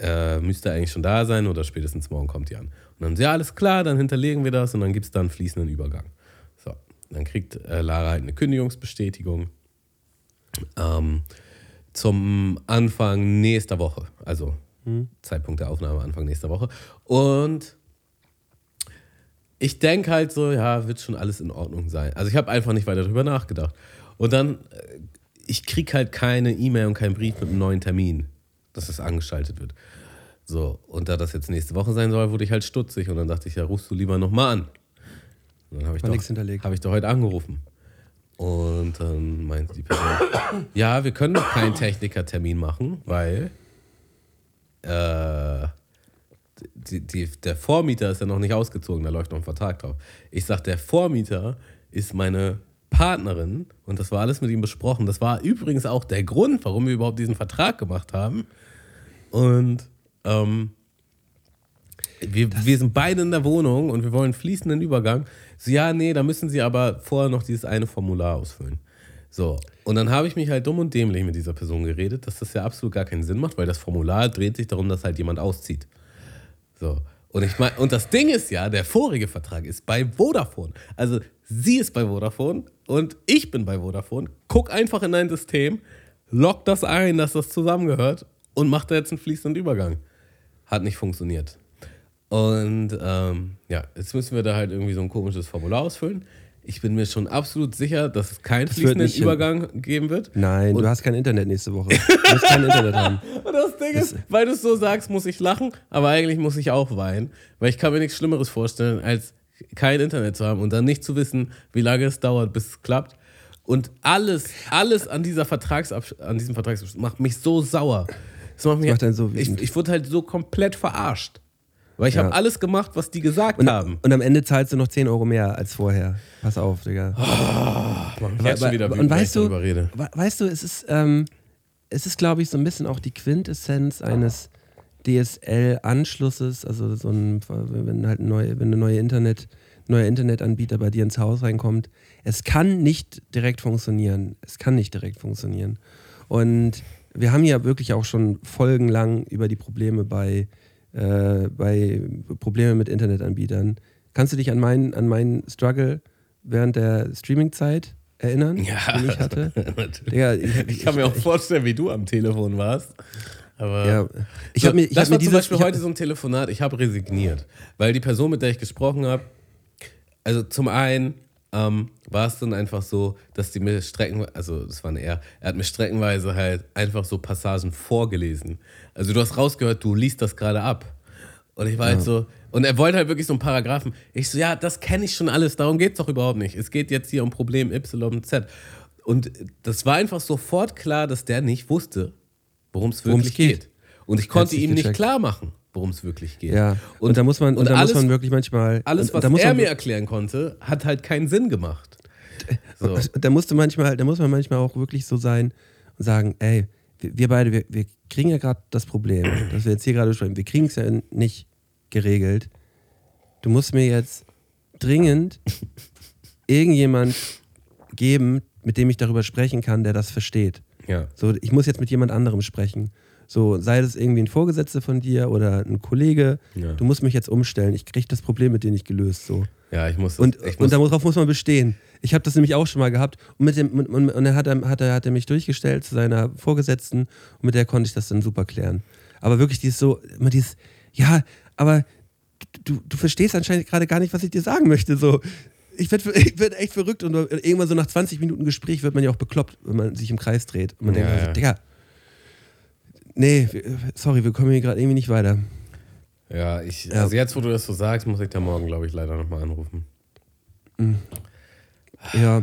S2: äh, müsste eigentlich schon da sein oder spätestens morgen kommt die an. Und dann, ja, alles klar, dann hinterlegen wir das und dann gibt es da einen fließenden Übergang. So, dann kriegt äh, Lara halt eine Kündigungsbestätigung ähm, zum Anfang nächster Woche. Also Zeitpunkt der Aufnahme Anfang nächster Woche. Und ich denke halt so, ja, wird schon alles in Ordnung sein. Also ich habe einfach nicht weiter darüber nachgedacht. Und dann, äh, ich kriege halt keine E-Mail und keinen Brief mit einem neuen Termin, dass das angeschaltet wird. So, und da das jetzt nächste Woche sein soll, wurde ich halt stutzig und dann dachte ich, ja, rufst du lieber nochmal an. Und dann habe ich, doch- hab ich doch heute angerufen. Und dann meinte die Person, ja, wir können noch keinen Technikertermin machen, weil äh, die, die, der Vormieter ist ja noch nicht ausgezogen, da läuft noch ein Vertrag drauf. Ich sag, der Vormieter ist meine Partnerin und das war alles mit ihm besprochen. Das war übrigens auch der Grund, warum wir überhaupt diesen Vertrag gemacht haben. Und ähm, wir, wir sind beide in der Wohnung und wir wollen fließenden Übergang. So, ja, nee, da müssen sie aber vorher noch dieses eine Formular ausfüllen. So, und dann habe ich mich halt dumm und dämlich mit dieser Person geredet, dass das ja absolut gar keinen Sinn macht, weil das Formular dreht sich darum, dass halt jemand auszieht. So. Und ich meine, und das Ding ist ja, der vorige Vertrag ist bei Vodafone. Also sie ist bei Vodafone und ich bin bei Vodafone. Guck einfach in dein System, log das ein, dass das zusammengehört und mach da jetzt einen fließenden Übergang. Hat nicht funktioniert. Und ähm, ja, jetzt müssen wir da halt irgendwie so ein komisches Formular ausfüllen. Ich bin mir schon absolut sicher, dass es keinen
S3: wird
S2: fließenden
S3: nicht hin-
S2: Übergang geben wird.
S3: Nein,
S2: Und-
S3: du hast kein Internet nächste Woche. Du musst kein Internet haben.
S2: Und das Ding ist, weil du es so sagst, muss ich lachen, aber eigentlich muss ich auch weinen, weil ich kann mir nichts Schlimmeres vorstellen, als kein Internet zu haben und dann nicht zu wissen, wie lange es dauert, bis es klappt. Und alles, alles an, dieser an diesem Vertragsabschluss macht mich so sauer. Das macht mich,
S3: macht einen so
S2: ich, ich wurde halt so komplett verarscht. Weil ich
S3: Ja.
S2: habe alles gemacht, was die gesagt
S3: Und,
S2: haben.
S3: und am Ende zahlst du noch 10 Euro mehr als vorher. Pass auf, Digga.
S2: Mach mich jetzt schon wieder wütend,
S3: und weißt du,
S2: rede.
S3: we- weißt du, es ist, ähm, es ist, glaube ich, so ein bisschen auch die Quintessenz eines DSL-Anschlusses, also so ein, wenn halt ein neue, wenn eine neue Internet, neuer Internetanbieter bei dir ins Haus reinkommt, es kann nicht direkt funktionieren. Es kann nicht direkt funktionieren. Und wir haben ja wirklich auch schon folgenlang über die Probleme bei, äh, bei Probleme mit Internetanbietern. Kannst du dich an meinen, an meinen Struggle während der Streaming-Zeit erinnern,
S2: Ja,
S3: den ich hatte? Digga, ich,
S2: Ich kann mir auch vorstellen, wie du am Telefon warst. Aber
S3: Ja, ich
S2: so,
S3: mir, ich
S2: das
S3: hab mir
S2: war
S3: dieses,
S2: zum Beispiel heute so ein Telefonat. Ich habe resigniert, weil die Person, mit der ich gesprochen habe, also zum einen ähm, war es dann einfach so, dass die mir strecken, also das war er, er hat mir streckenweise halt einfach so Passagen vorgelesen. Also du hast rausgehört, du liest das gerade ab. Und ich war halt so, und er wollte halt wirklich so einen Paragraphen. Ich so, ja, das kenne ich schon alles, darum geht es doch überhaupt nicht. Es geht jetzt hier um Problem YZ. Und das war einfach sofort klar, dass der nicht wusste, worum es wirklich
S3: geht.
S2: geht. Und ich konnte
S3: nicht
S2: ihm nicht
S3: gecheckt.
S2: klar machen, worum es wirklich geht.
S3: ja, und, da muss man, und, da
S2: alles,
S3: muss man wirklich manchmal,
S2: alles,
S3: und,
S2: was
S3: da muss
S2: er
S3: man,
S2: mir erklären konnte, hat halt keinen Sinn gemacht. So.
S3: da musste manchmal, da muss man manchmal auch wirklich so sein und sagen, ey, wir, wir beide, wir, wir kriegen ja gerade das Problem, das wir jetzt hier gerade besprechen, wir kriegen es ja nicht geregelt. Du musst mir jetzt dringend irgendjemand geben, mit dem ich darüber sprechen kann, der das versteht.
S2: Ja.
S3: So, ich muss jetzt mit jemand anderem sprechen. So, sei das irgendwie ein Vorgesetzter von dir oder ein Kollege.
S2: Ja.
S3: Du musst mich jetzt umstellen. Ich kriege das Problem mit dir nicht gelöst. So.
S2: Ja, ich muss.
S3: Und,
S2: ich muss
S3: und darauf muss man bestehen. Ich habe das nämlich auch schon mal gehabt. Und, mit dem, und, und und dann hat er, hat, er, hat er mich durchgestellt zu seiner Vorgesetzten und mit der konnte ich das dann super klären. Aber wirklich dieses so, immer dieses, ja, aber du, du verstehst anscheinend gerade gar nicht, was ich dir sagen möchte. So. Ich werde ich werd echt verrückt und irgendwann so nach 20 Minuten Gespräch wird man ja auch bekloppt, wenn man sich im Kreis dreht. Und man
S2: Ja,
S3: denkt, also,
S2: ja.
S3: Digga, nee, sorry, wir kommen hier gerade irgendwie nicht weiter.
S2: ja, ich,
S3: Ja.
S2: also jetzt, wo du das so sagst, muss ich da morgen, glaube ich, leider nochmal anrufen.
S3: Ja,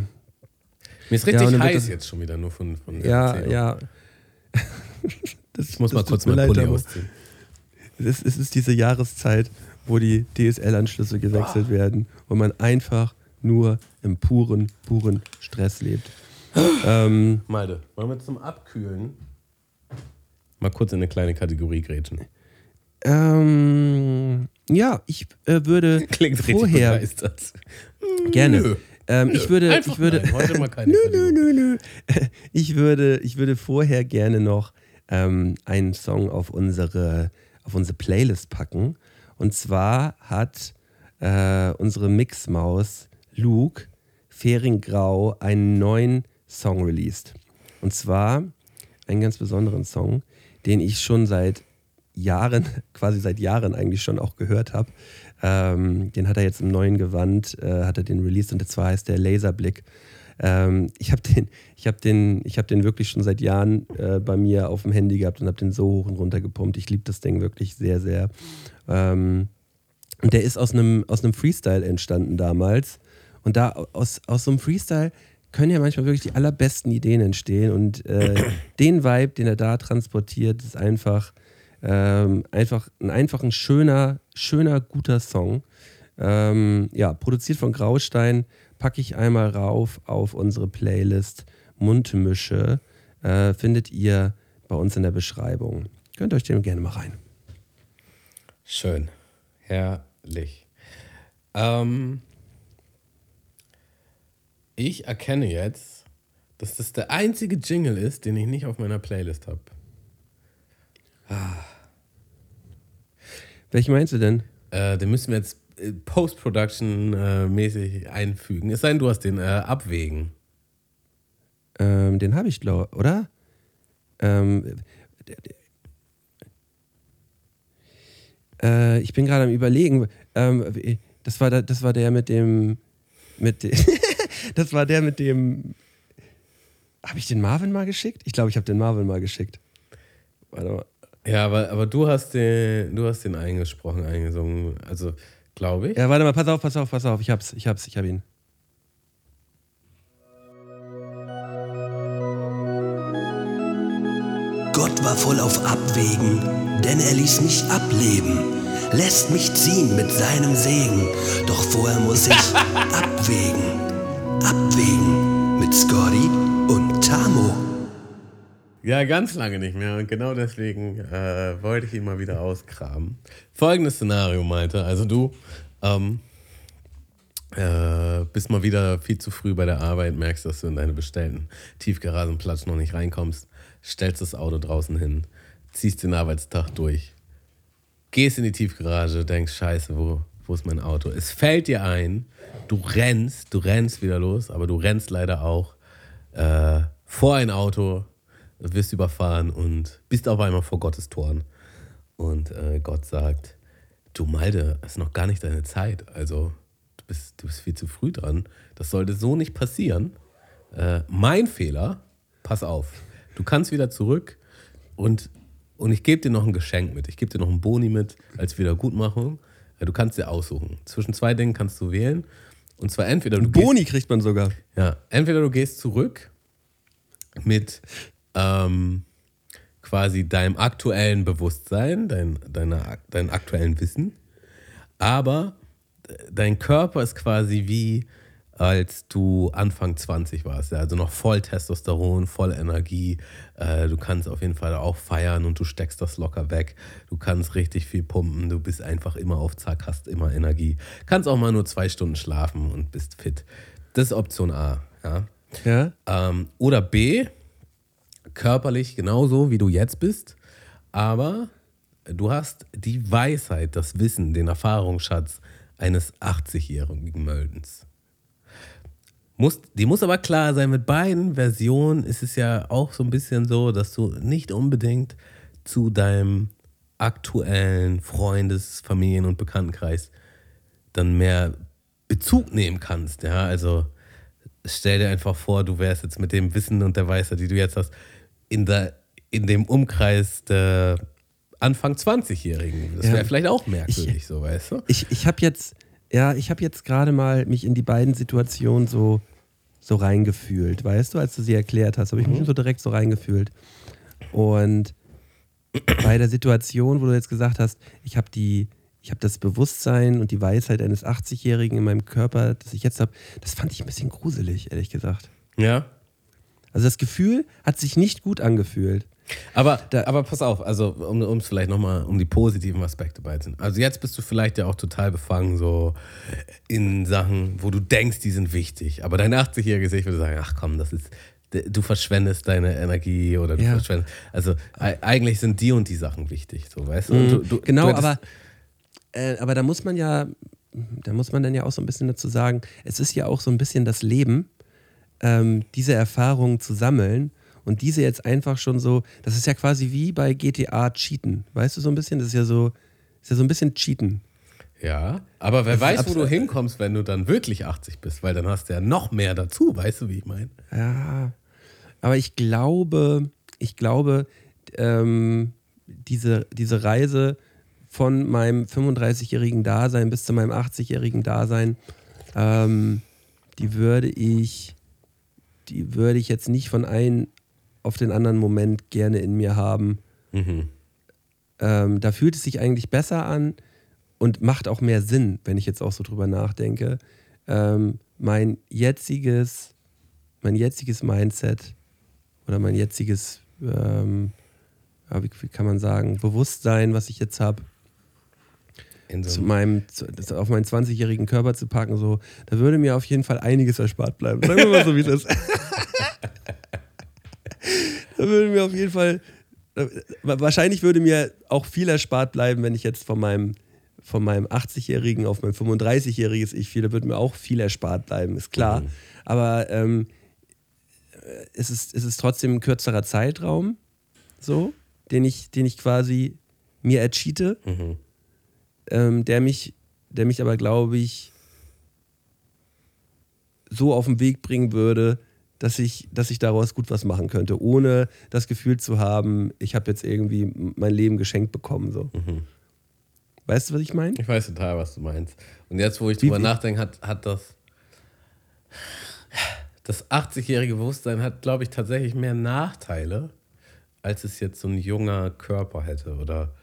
S2: Mir ist
S3: Ja,
S2: richtig
S3: wird
S2: heiß
S3: das-
S2: jetzt schon wieder, nur von, von der
S3: ja,
S2: Erzählung.
S3: ja. Das,
S2: Ich muss mal kurz meinen Pulli ausziehen.
S3: Es, es ist diese Jahreszeit, wo die DSL-Anschlüsse gewechselt werden und man einfach nur im puren, puren Stress lebt. ähm,
S2: Malde, wollen wir zum Abkühlen mal kurz in eine kleine Kategorie grätschen?
S3: ähm, ja, ich äh, würde
S2: Klingt
S3: vorher gerne.
S2: Nö.
S3: Ähm, ich würde,
S2: Einfach
S3: ich würde,
S2: nein, heute mal keine
S3: nö, nö, nö, nö. Ich würde, ich würde vorher gerne noch ähm, einen Song auf unsere, auf unsere Playlist packen. Und zwar hat äh, unsere Mixmaus Luke Fehringgrau einen neuen Song released. Und zwar einen ganz besonderen Song, den ich schon seit Jahren, quasi seit Jahren eigentlich schon auch gehört habe. Ähm, den hat er jetzt im neuen Gewand, äh, hat er den released und zwar heißt der Laserblick. Ähm, ich habe den, ich den, ich den wirklich schon seit Jahren äh, bei mir auf dem Handy gehabt und habe den so hoch und runter gepumpt. Ich liebe das Ding wirklich sehr, sehr. Ähm, und der ist aus einem aus Freestyle entstanden damals. Und da aus, aus so einem Freestyle können ja manchmal wirklich die allerbesten Ideen entstehen. Und äh, den Vibe, den er da transportiert, ist einfach, ähm, einfach, ein, einfach ein schöner, schöner, guter Song. Ähm, ja, produziert von Graustein, packe ich einmal rauf auf unsere Playlist Mundmische. Äh, findet ihr bei uns in der Beschreibung. Könnt euch den gerne mal rein.
S2: Schön. Herrlich. Ähm, ich erkenne jetzt, dass das der einzige Jingle ist, den ich nicht auf meiner Playlist habe.
S3: Welchen meinst du denn?
S2: Äh, den müssen wir jetzt äh, Post-Production-mäßig einfügen. Es sei denn, du hast den äh, abwägen.
S3: Ähm, den habe ich, glaube oder? Ähm, d- d- äh, ich bin gerade am überlegen. Ähm, das, war da, das war der mit dem. Mit de das war der mit dem. Habe ich den Marvin mal geschickt? Ich glaube, ich habe den Marvin mal geschickt. Warte mal.
S2: Ja, aber, aber du hast den, du hast den eingesprochen, eingesungen. Also, glaube ich.
S3: Ja, warte mal, pass auf, pass auf, pass auf. Ich hab's, ich hab's, ich hab ihn.
S4: Gott war voll auf Abwägen, denn er ließ mich ableben, lässt mich ziehen mit seinem Segen. Doch vorher muss ich abwägen, abwägen mit Scotty und Tamo.
S2: Ja, ganz lange nicht mehr. Und genau deswegen äh, wollte ich ihn mal wieder ausgraben. Folgendes Szenario, meinte. Also du ähm, äh, bist mal wieder viel zu früh bei der Arbeit, merkst, dass du in deine bestellten Tiefgaragenplatz noch nicht reinkommst, stellst das Auto draußen hin, ziehst den Arbeitstag durch, gehst in die Tiefgarage, denkst, scheiße, wo, wo ist mein Auto? Es fällt dir ein, du rennst, du rennst wieder los, aber du rennst leider auch äh, vor ein Auto, wirst überfahren und bist auf einmal vor Gottes Toren. Und äh, Gott sagt, du Malte, es ist noch gar nicht deine Zeit. Also du bist, du bist viel zu früh dran. Das sollte so nicht passieren. Äh, mein Fehler, pass auf, du kannst wieder zurück und, und ich gebe dir noch ein Geschenk mit. Ich gebe dir noch einen Boni mit als Wiedergutmachung. Äh, Du kannst dir aussuchen. Zwischen zwei Dingen kannst du wählen. Und zwar entweder du gehst,
S3: Boni kriegt man sogar.
S2: ja, entweder du gehst zurück mit ähm, quasi deinem aktuellen Bewusstsein, dein, deiner, deinem aktuellen Wissen, aber dein Körper ist quasi wie als du Anfang 20 warst, also noch voll Testosteron, voll Energie. Äh, du kannst auf jeden Fall auch feiern und du steckst das locker weg. Du kannst richtig viel pumpen, du bist einfach immer auf Zack, hast immer Energie. Kannst auch mal nur zwei Stunden schlafen und bist fit. Das ist Option A, ja.
S3: Ja.
S2: Ähm, oder B, körperlich genauso wie du jetzt bist, aber du hast die Weisheit, das Wissen, den Erfahrungsschatz eines 80-jährigen Möldens. Muss, die muss aber klar sein, mit beiden Versionen ist es ja auch so ein bisschen so, dass du nicht unbedingt zu deinem aktuellen Freundes-, Familien- und Bekanntenkreis dann mehr Bezug nehmen kannst. Ja, also stell dir einfach vor, du wärst jetzt mit dem Wissen und der Weisheit, die du jetzt hast, in, der, in dem Umkreis der Anfang 20-Jährigen. Das
S3: Ja.
S2: wäre vielleicht auch merkwürdig, so, weißt du?
S3: Ich, ich habe jetzt, ja, ich habe jetzt gerade mal mich in die beiden Situationen so, so reingefühlt, weißt du, als du sie erklärt hast, habe ich mich so direkt so reingefühlt. Und bei der Situation, wo du jetzt gesagt hast, ich habe die, ich habe das Bewusstsein und die Weisheit eines 80-Jährigen in meinem Körper, das ich jetzt habe, das fand ich ein bisschen gruselig, ehrlich gesagt.
S2: Ja.
S3: Also das Gefühl hat sich nicht gut angefühlt.
S2: Aber, aber pass auf, also um es vielleicht nochmal um die positiven Aspekte beizunehmen. Also jetzt bist du vielleicht ja auch total befangen, so in Sachen, wo du denkst, die sind wichtig. Aber dein 80-jähriges Ich würde sagen, ach komm, das ist, du verschwendest deine Energie oder du
S3: Ja.
S2: verschwendest. Also eigentlich sind die und die Sachen wichtig, so weißt du? Und du, du
S3: genau,
S2: du
S3: aber, äh, aber da muss man ja, da muss man dann ja auch so ein bisschen dazu sagen, es ist ja auch so ein bisschen das Leben, ähm, diese Erfahrungen zu sammeln und diese jetzt einfach schon so, das ist ja quasi wie bei GTA Cheaten, weißt du so ein bisschen? Das ist ja so, ist ja so ein bisschen Cheaten.
S2: Ja, aber wer
S3: ist
S2: weiß, wo du hinkommst, wenn du dann wirklich 80 bist, weil dann hast du ja noch mehr dazu, weißt du, wie ich meine?
S3: Ja, aber ich glaube, ich glaube, ähm, diese, diese Reise von meinem 35-jährigen Dasein bis zu meinem 80-jährigen Dasein, ähm, die würde ich, die würde ich jetzt nicht von einem auf den anderen Moment gerne in mir haben. Ähm, da fühlt es sich eigentlich besser an und macht auch mehr Sinn, wenn ich jetzt auch so drüber nachdenke. Ähm, mein jetziges, mein jetziges Mindset oder mein jetziges, ähm, ja, wie, wie kann man sagen, Bewusstsein, was ich jetzt habe,
S2: so
S3: zu
S2: einem-
S3: meinem, zu, auf meinen 20-jährigen Körper zu packen, so, da würde mir auf jeden Fall einiges erspart bleiben. Sagen wir mal so, wie es ist. da würde mir auf jeden Fall, wahrscheinlich würde mir auch viel erspart bleiben, wenn ich jetzt von meinem, von meinem 80-jährigen auf mein 35-jähriges Ich fiel, da würde mir auch viel erspart bleiben, ist klar. Aber ähm, äh, es, ist, es ist trotzdem ein kürzerer Zeitraum, so, den ich, den ich quasi mir ercheate. Ähm, der mich, der mich aber, glaube ich, so auf den Weg bringen würde, dass ich, dass ich daraus gut was machen könnte, ohne das Gefühl zu haben, ich habe jetzt irgendwie mein Leben geschenkt bekommen. So. Weißt du, was ich meine?
S2: Ich weiß total, was du meinst. Und jetzt, wo ich drüber nachdenke, hat, hat das. Das 80-jährige Bewusstsein hat, glaube ich, tatsächlich mehr Nachteile, als es jetzt so ein junger Körper hätte. Oder.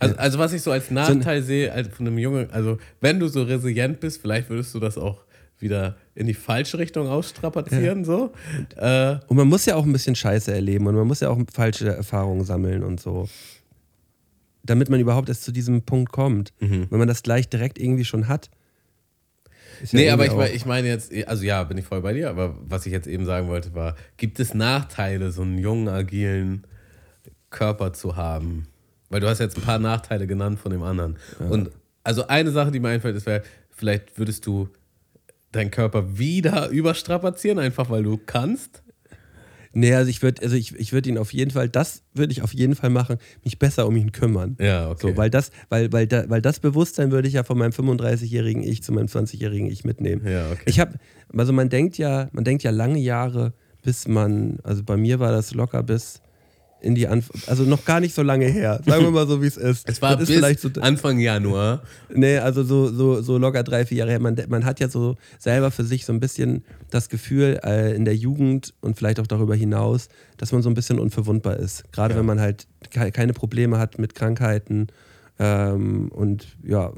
S2: Also, also was ich so als Nachteil sehe, als von einem jungen, also wenn du so resilient bist, vielleicht würdest du das auch wieder in die falsche Richtung ausstrapazieren. So. Äh,
S3: Und man muss ja auch ein bisschen Scheiße erleben und man muss ja auch falsche Erfahrungen sammeln und so. Damit man überhaupt erst zu diesem Punkt kommt.
S2: Mhm.
S3: Wenn man das gleich direkt irgendwie schon hat. ist ja
S2: nee, aber ich, mein- ich meine jetzt, also ja, bin ich voll bei dir, aber was ich jetzt eben sagen wollte, war, gibt es Nachteile, so einen jungen, agilen Körper zu haben? Weil du hast jetzt ein paar Nachteile genannt von dem anderen. Und also eine Sache, die mir einfällt, ist, vielleicht würdest du deinen Körper wieder überstrapazieren, einfach weil du kannst.
S3: Nee, also ich würde also ich, ich würd ihn auf jeden Fall, das würde ich auf jeden Fall machen, mich besser um ihn kümmern.
S2: Ja, okay.
S3: So, weil das, weil, weil, da, weil das Bewusstsein würde ich ja von meinem 35-jährigen Ich zu meinem 20-jährigen Ich mitnehmen.
S2: Ja, okay.
S3: Ich habe, also man denkt ja, man denkt ja lange Jahre, bis man, also bei mir war das locker bis in die Anf also noch gar nicht so lange her. Sagen wir mal so, wie es ist.
S2: es war
S3: das
S2: bis
S3: vielleicht so,
S2: Anfang Januar.
S3: Nee, also so, so, so locker drei, vier Jahre her. Man, man hat ja so selber für sich so ein bisschen das Gefühl äh, in der Jugend und vielleicht auch darüber hinaus, dass man so ein bisschen unverwundbar ist. Gerade
S2: Ja.
S3: wenn man halt ke keine Probleme hat mit Krankheiten ähm, und ja,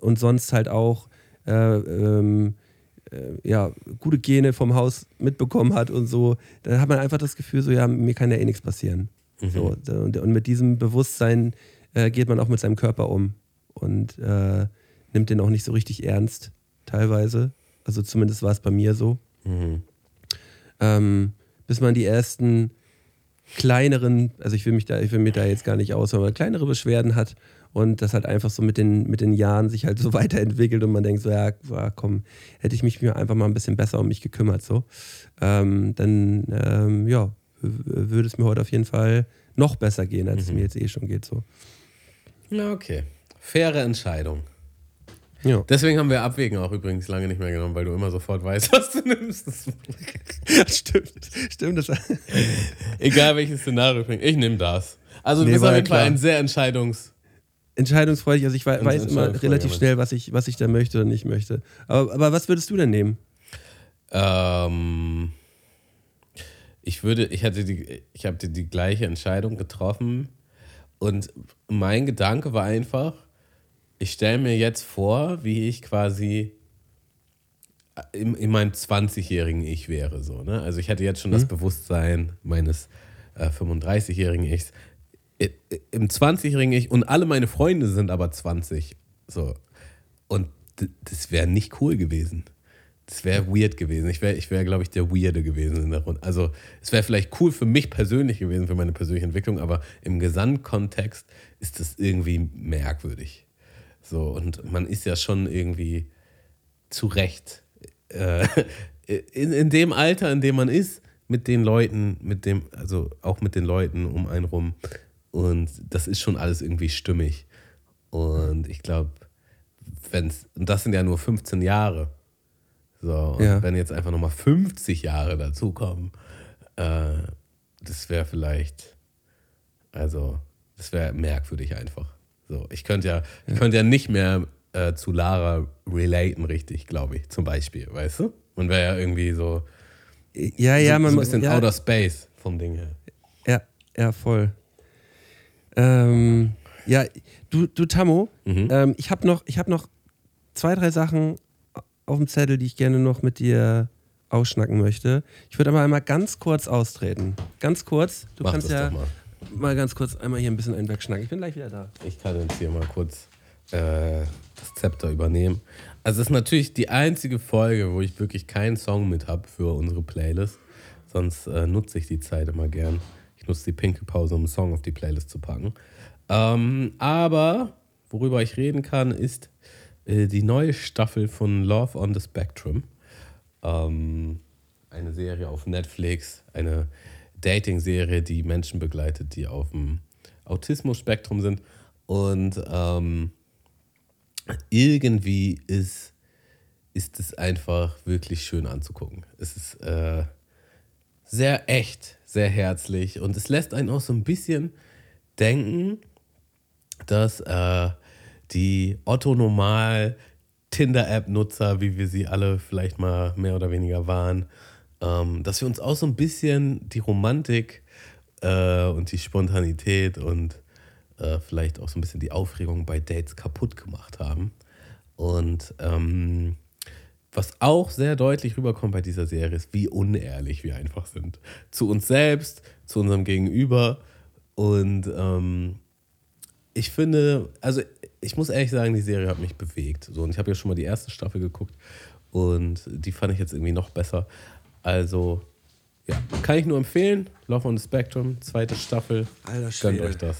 S3: und sonst halt auch äh, ähm, äh, ja, gute Gene vom Haus mitbekommen hat und so, dann hat man einfach das Gefühl, so, ja, mir kann ja eh nichts passieren. So, und, und mit diesem Bewusstsein äh, geht man auch mit seinem Körper um und äh, nimmt den auch nicht so richtig ernst, teilweise. Also zumindest war es bei mir so. Ähm, bis man die ersten kleineren, also ich will mich da, ich will mich da jetzt gar nicht aus, aber kleinere Beschwerden hat und das halt einfach so mit den, mit den Jahren sich halt so weiterentwickelt und man denkt so, ja, komm, hätte ich mich mir einfach mal ein bisschen besser um mich gekümmert, so, ähm, dann, ähm, ja, würde es mir heute auf jeden Fall noch besser gehen, als es mir jetzt eh schon geht, so.
S2: Ja, okay. Faire Entscheidung.
S3: Ja.
S2: Deswegen haben wir Abwägen auch übrigens lange nicht mehr genommen, weil du immer sofort weißt, was du nimmst. Das
S3: stimmt, stimmt, das,
S2: Egal welches Szenario bringt. Ich nehme das. Also du
S3: Nee,
S2: bist auf
S3: ja
S2: jeden Fall ein sehr entscheidungs...
S3: entscheidungsfreudig, also ich wei-
S2: Ganz
S3: weiß immer relativ schnell, was ich, was ich da möchte oder nicht möchte. Aber, aber was würdest du denn nehmen?
S2: Ähm, ich würde, ich hatte die, ich habe die, die gleiche Entscheidung getroffen und mein Gedanke war einfach, ich stelle mir jetzt vor, wie ich quasi in, in meinem 20-jährigen Ich wäre. So, ne? Also ich hatte jetzt schon das Bewusstsein meines äh, 35-jährigen Ichs. Im 20-jährigen Ich und alle meine Freunde sind aber 20. So. Und das wäre nicht cool gewesen. Das wäre weird gewesen. Ich wäre, ich wär, glaube ich, der Weirde gewesen in der Runde. Also, es wäre vielleicht cool für mich persönlich gewesen, für meine persönliche Entwicklung, aber im Gesamtkontext ist das irgendwie merkwürdig. So, und man ist ja schon irgendwie zu Recht äh, in, in dem Alter, in dem man ist, mit den Leuten, mit dem, also auch mit den Leuten um einen rum. Und das ist schon alles irgendwie stimmig. Und ich glaube, wenn es, und das sind ja nur 15 Jahre. So, und
S3: Ja.
S2: wenn jetzt einfach nochmal 50 Jahre dazukommen, äh, das wäre vielleicht, also, das wäre merkwürdig einfach. So, ich könnte ja, ich könnte ja nicht mehr äh, zu Lara relaten, richtig, glaube ich, zum Beispiel, weißt du? Man wäre ja irgendwie so,
S3: Ja, ja,
S2: so,
S3: man
S2: so ein
S3: muss.
S2: bisschen
S3: ja,
S2: outer space vom Ding her.
S3: Ja, ja, voll. Ähm, ja, du, du Tammo,
S2: Mhm.
S3: ähm, ich habe noch, ich hab noch zwei, drei Sachen auf dem Zettel, die ich gerne noch mit dir ausschnacken möchte. Ich würde aber einmal ganz kurz austreten. Ganz kurz. Du
S2: Mach
S3: kannst ja
S2: mal.
S3: mal ganz kurz einmal hier ein bisschen einen wegschnacken. Ich bin gleich wieder da.
S2: Ich kann jetzt hier mal kurz äh, das Zepter übernehmen. Also es ist natürlich die einzige Folge, wo ich wirklich keinen Song mit habe für unsere Playlist. Sonst äh, nutze ich die Zeit immer gern. Nutze die pinke Pause, um einen Song auf die Playlist zu packen. Ähm, aber worüber ich reden kann, ist äh, die neue Staffel von Love on the Spectrum. Ähm, eine Serie auf Netflix, eine Dating-Serie, die Menschen begleitet, die auf dem Autismus-Spektrum sind. Und ähm, irgendwie ist, ist es einfach wirklich schön anzugucken. Es ist äh, sehr echt, sehr herzlich und es lässt einen auch so ein bisschen denken, dass äh, die Otto-Normal Tinder-App-Nutzer, wie wir sie alle vielleicht mal mehr oder weniger waren, ähm, dass wir uns auch so ein bisschen die Romantik äh, und die Spontanität und äh, vielleicht auch so ein bisschen die Aufregung bei Dates kaputt gemacht haben. Und ähm, was auch sehr deutlich rüberkommt bei dieser Serie, ist, wie unehrlich wir einfach sind. Zu uns selbst, zu unserem Gegenüber. Und ähm, ich finde, also ich muss ehrlich sagen, die Serie hat mich bewegt. So, und ich habe ja schon mal die erste Staffel geguckt und die fand ich jetzt irgendwie noch besser. Also, ja, kann ich nur empfehlen. Love on the Spectrum, zweite Staffel.
S3: Alter
S2: Gönnt
S3: Schwede.
S2: euch das.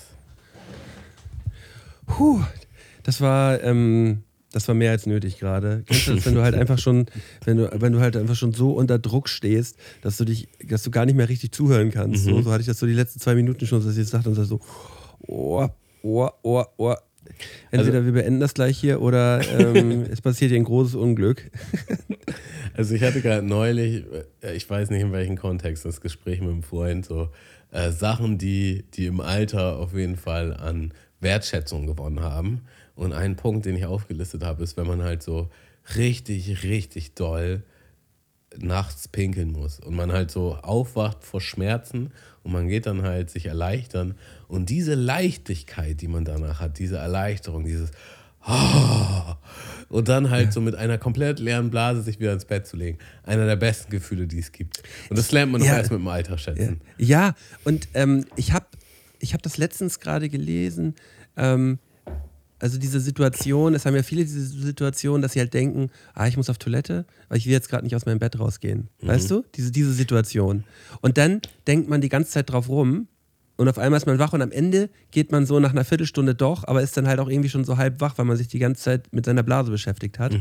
S3: Puh, das war, ähm, das war mehr als nötig gerade. Kennst du das, wenn du halt einfach schon, wenn du, wenn du halt einfach schon so unter Druck stehst, dass du dich, dass du gar nicht mehr richtig zuhören kannst. So, so hatte ich das so die letzten zwei Minuten schon, dass ich jetzt dachte und so, oh, oh, oh, oh. Entweder wir beenden das gleich hier oder ähm, es passiert hier ein großes Unglück.
S2: Also ich hatte gerade neulich, äh, ich weiß nicht in welchem Kontext, das Gespräch mit einem Freund, so äh, Sachen, die, die im Alter auf jeden Fall an Wertschätzung gewonnen haben. Und ein Punkt, den ich aufgelistet habe, ist, wenn man halt so richtig, richtig doll nachts pinkeln muss und man halt so aufwacht vor Schmerzen und man geht dann halt sich erleichtern und diese Leichtigkeit, die man danach hat, diese Erleichterung, dieses Ah. und dann halt so mit einer komplett leeren Blase sich wieder ins Bett zu legen. Einer der besten Gefühle, die es gibt. Und das lernt man doch
S3: Ja.
S2: erst mit dem Alter schätzen.
S3: Ja, und ähm, ich habe ich hab das letztens gerade gelesen. Ähm, also diese Situation, es haben ja viele diese Situation, dass sie halt denken, ah, ich muss auf Toilette, weil ich will jetzt gerade nicht aus meinem Bett rausgehen. Weißt du? Diese, diese Situation. Und dann denkt man die ganze Zeit drauf rum und auf einmal ist man wach und am Ende geht man so nach einer Viertelstunde doch, aber ist dann halt auch irgendwie schon so halb wach, weil man sich die ganze Zeit mit seiner Blase beschäftigt hat.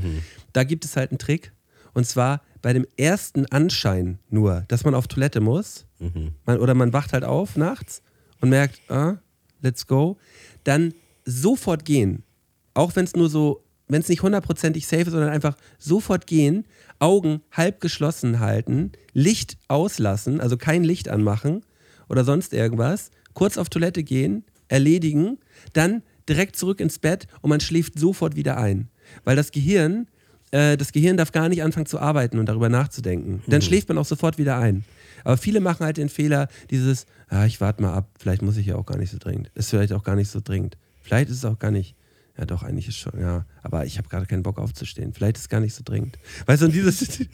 S3: Da gibt es halt einen Trick. Und zwar bei dem ersten Anschein nur, dass man auf Toilette muss, man, oder man wacht halt auf nachts und merkt, ah, let's go, dann sofort gehen. Auch wenn es nur so, wenn es nicht hundertprozentig safe ist, sondern einfach sofort gehen, Augen halb geschlossen halten, Licht auslassen, also kein Licht anmachen oder sonst irgendwas, kurz auf Toilette gehen, erledigen, dann direkt zurück ins Bett und man schläft sofort wieder ein. Weil das Gehirn, äh, das Gehirn darf gar nicht anfangen zu arbeiten und darüber nachzudenken. Dann schläft man auch sofort wieder ein. Aber viele machen halt den Fehler, dieses, ah, ich warte mal ab, vielleicht muss ich ja auch gar nicht so dringend. Ist vielleicht auch gar nicht so dringend. Vielleicht ist es auch gar nicht. Ja, doch, eigentlich ist schon, ja. Aber ich habe gerade keinen Bock aufzustehen. Vielleicht ist es gar nicht so dringend. Weißt du, und dieses.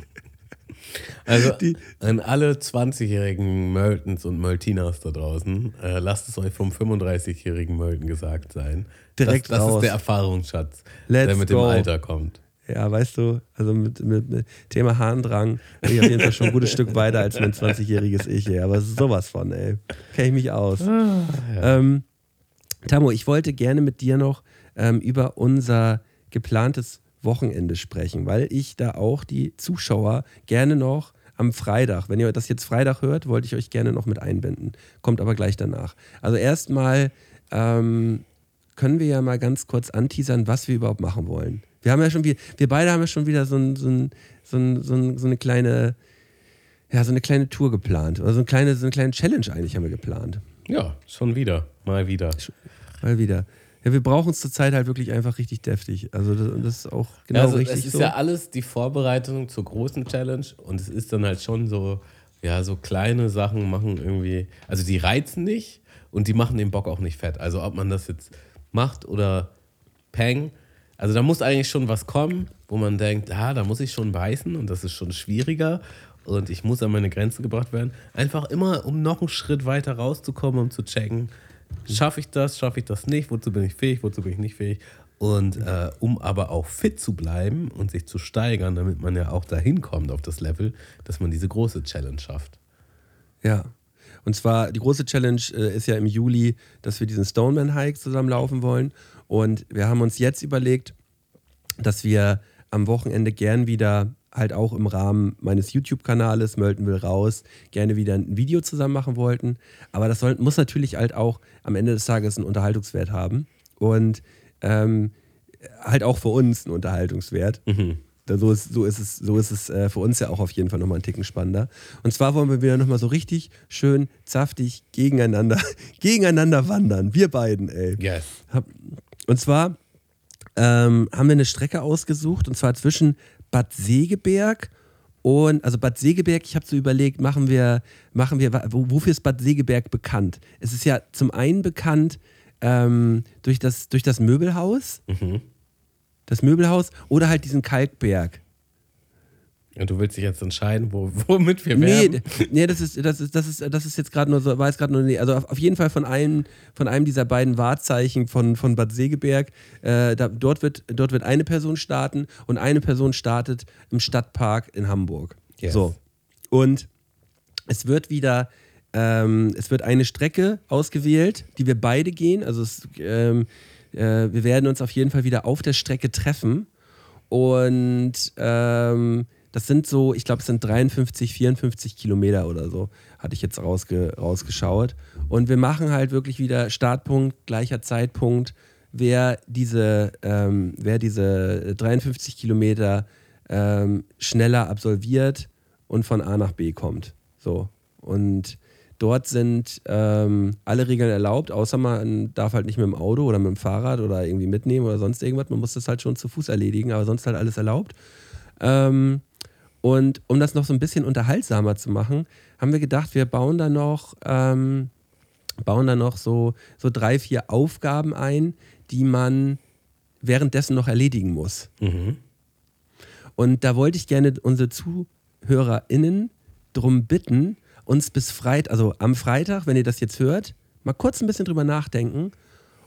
S2: Also
S3: Die-
S2: an alle 20-jährigen Möltons und Möltiners da draußen, äh, lasst es euch vom 35-jährigen Mölten gesagt sein.
S3: Direkt
S2: das, das
S3: raus.
S2: ist der Erfahrungsschatz,
S3: Let's
S2: der mit dem
S3: go.
S2: Alter kommt.
S3: Ja, weißt du, also mit, mit, mit Thema Harndrang bin ich auf jeden Fall schon ein gutes Stück weiter als mein 20-jähriges Ich, ey. Aber sowas von, ey. Kenne ich mich aus. ähm, Tamo, ich wollte gerne mit dir noch ähm, über unser geplantes Wochenende sprechen, weil ich da auch die Zuschauer gerne noch am Freitag, wenn ihr das jetzt Freitag hört, wollte ich euch gerne noch mit einbinden. Kommt aber gleich danach. Also erstmal ähm, können wir ja mal ganz kurz anteasern, was wir überhaupt machen wollen. Wir haben ja schon wieder, wir beide haben ja schon wieder so, ein, so, ein, so, ein, so, ein, so eine kleine, ja, so eine kleine Tour geplant. Oder so eine kleine, so eine kleine Challenge eigentlich haben wir geplant.
S2: Ja, schon wieder. Mal wieder.
S3: Mal wieder. Ja, wir brauchen es zurzeit halt wirklich einfach richtig deftig. Also das, das ist auch genau
S2: also
S3: richtig
S2: es ist
S3: so.
S2: ja alles die Vorbereitung zur großen Challenge und es ist dann halt schon so, ja, so kleine Sachen machen irgendwie, also die reizen nicht und die machen den Bock auch nicht fett. Also ob man das jetzt macht oder Peng, also da muss eigentlich schon was kommen, wo man denkt, ah, da muss ich schon beißen und das ist schon schwieriger und ich muss an meine Grenzen gebracht werden. Einfach immer, um noch einen Schritt weiter rauszukommen, um zu checken, schaffe ich das, schaffe ich das nicht, wozu bin ich fähig, wozu bin ich nicht fähig. Und äh, um aber auch fit zu bleiben und sich zu steigern, damit man ja auch dahin kommt auf das Level, dass man diese große Challenge schafft.
S3: Ja. Und zwar, die große Challenge äh, ist ja im Juli, dass wir diesen Stoneman Hike zusammen laufen wollen. Und wir haben uns jetzt überlegt, dass wir am Wochenende gern wieder halt auch im Rahmen meines YouTube-Kanales Mölten will raus gerne wieder ein Video zusammen machen wollten. Aber das soll, muss natürlich halt auch am Ende des Tages einen Unterhaltungswert haben. Und ähm, halt auch für uns einen Unterhaltungswert. Da So ist, so ist es, so ist es äh, für uns ja auch auf jeden Fall nochmal einen Ticken spannender. Und zwar wollen wir wieder nochmal so richtig schön saftig gegeneinander, gegeneinander wandern. Wir beiden, ey.
S2: Yes.
S3: Und zwar ähm, haben wir eine Strecke ausgesucht und zwar zwischen Bad Segeberg und, also Bad Segeberg, ich habe so überlegt, machen wir, machen wir, wo- wofür ist Bad Segeberg bekannt? Es ist ja zum einen bekannt ähm, durch, das, durch das Möbelhaus, das Möbelhaus oder halt diesen Kalkberg.
S2: Und du willst dich jetzt entscheiden, wo, womit wir
S3: Nee,
S2: werben?
S3: d- nee, das ist, das ist, das ist, das ist jetzt gerade nur so, war jetzt gerade nur, nee, also auf, auf jeden Fall von einem, von einem dieser beiden Wahrzeichen von, von Bad Segeberg. Äh, da, dort, wird, dort wird eine Person starten und eine Person startet im Stadtpark in Hamburg.
S2: Yes.
S3: So. Und es wird wieder, ähm, es wird eine Strecke ausgewählt, die wir beide gehen. Also es, ähm, äh, wir werden uns auf jeden Fall wieder auf der Strecke treffen. Und ähm, das sind so, ich glaube, es sind 53, 54 Kilometer oder so, hatte ich jetzt rausge rausgeschaut. Und wir machen halt wirklich wieder Startpunkt, gleicher Zeitpunkt, wer diese, ähm, wer diese 53 Kilometer ähm, schneller absolviert und von A nach B kommt. So. Und dort sind ähm, alle Regeln erlaubt, außer man darf halt nicht mit dem Auto oder mit dem Fahrrad oder irgendwie mitnehmen oder sonst irgendwas. Man muss das halt schon zu Fuß erledigen, aber sonst halt alles erlaubt. Ähm, und um das noch so ein bisschen unterhaltsamer zu machen, haben wir gedacht, wir bauen da noch, ähm, bauen da noch so, so drei, vier Aufgaben ein, die man währenddessen noch erledigen muss. Und da wollte ich gerne unsere ZuhörerInnen drum bitten, uns bis Freitag, also am Freitag, wenn ihr das jetzt hört, mal kurz ein bisschen drüber nachdenken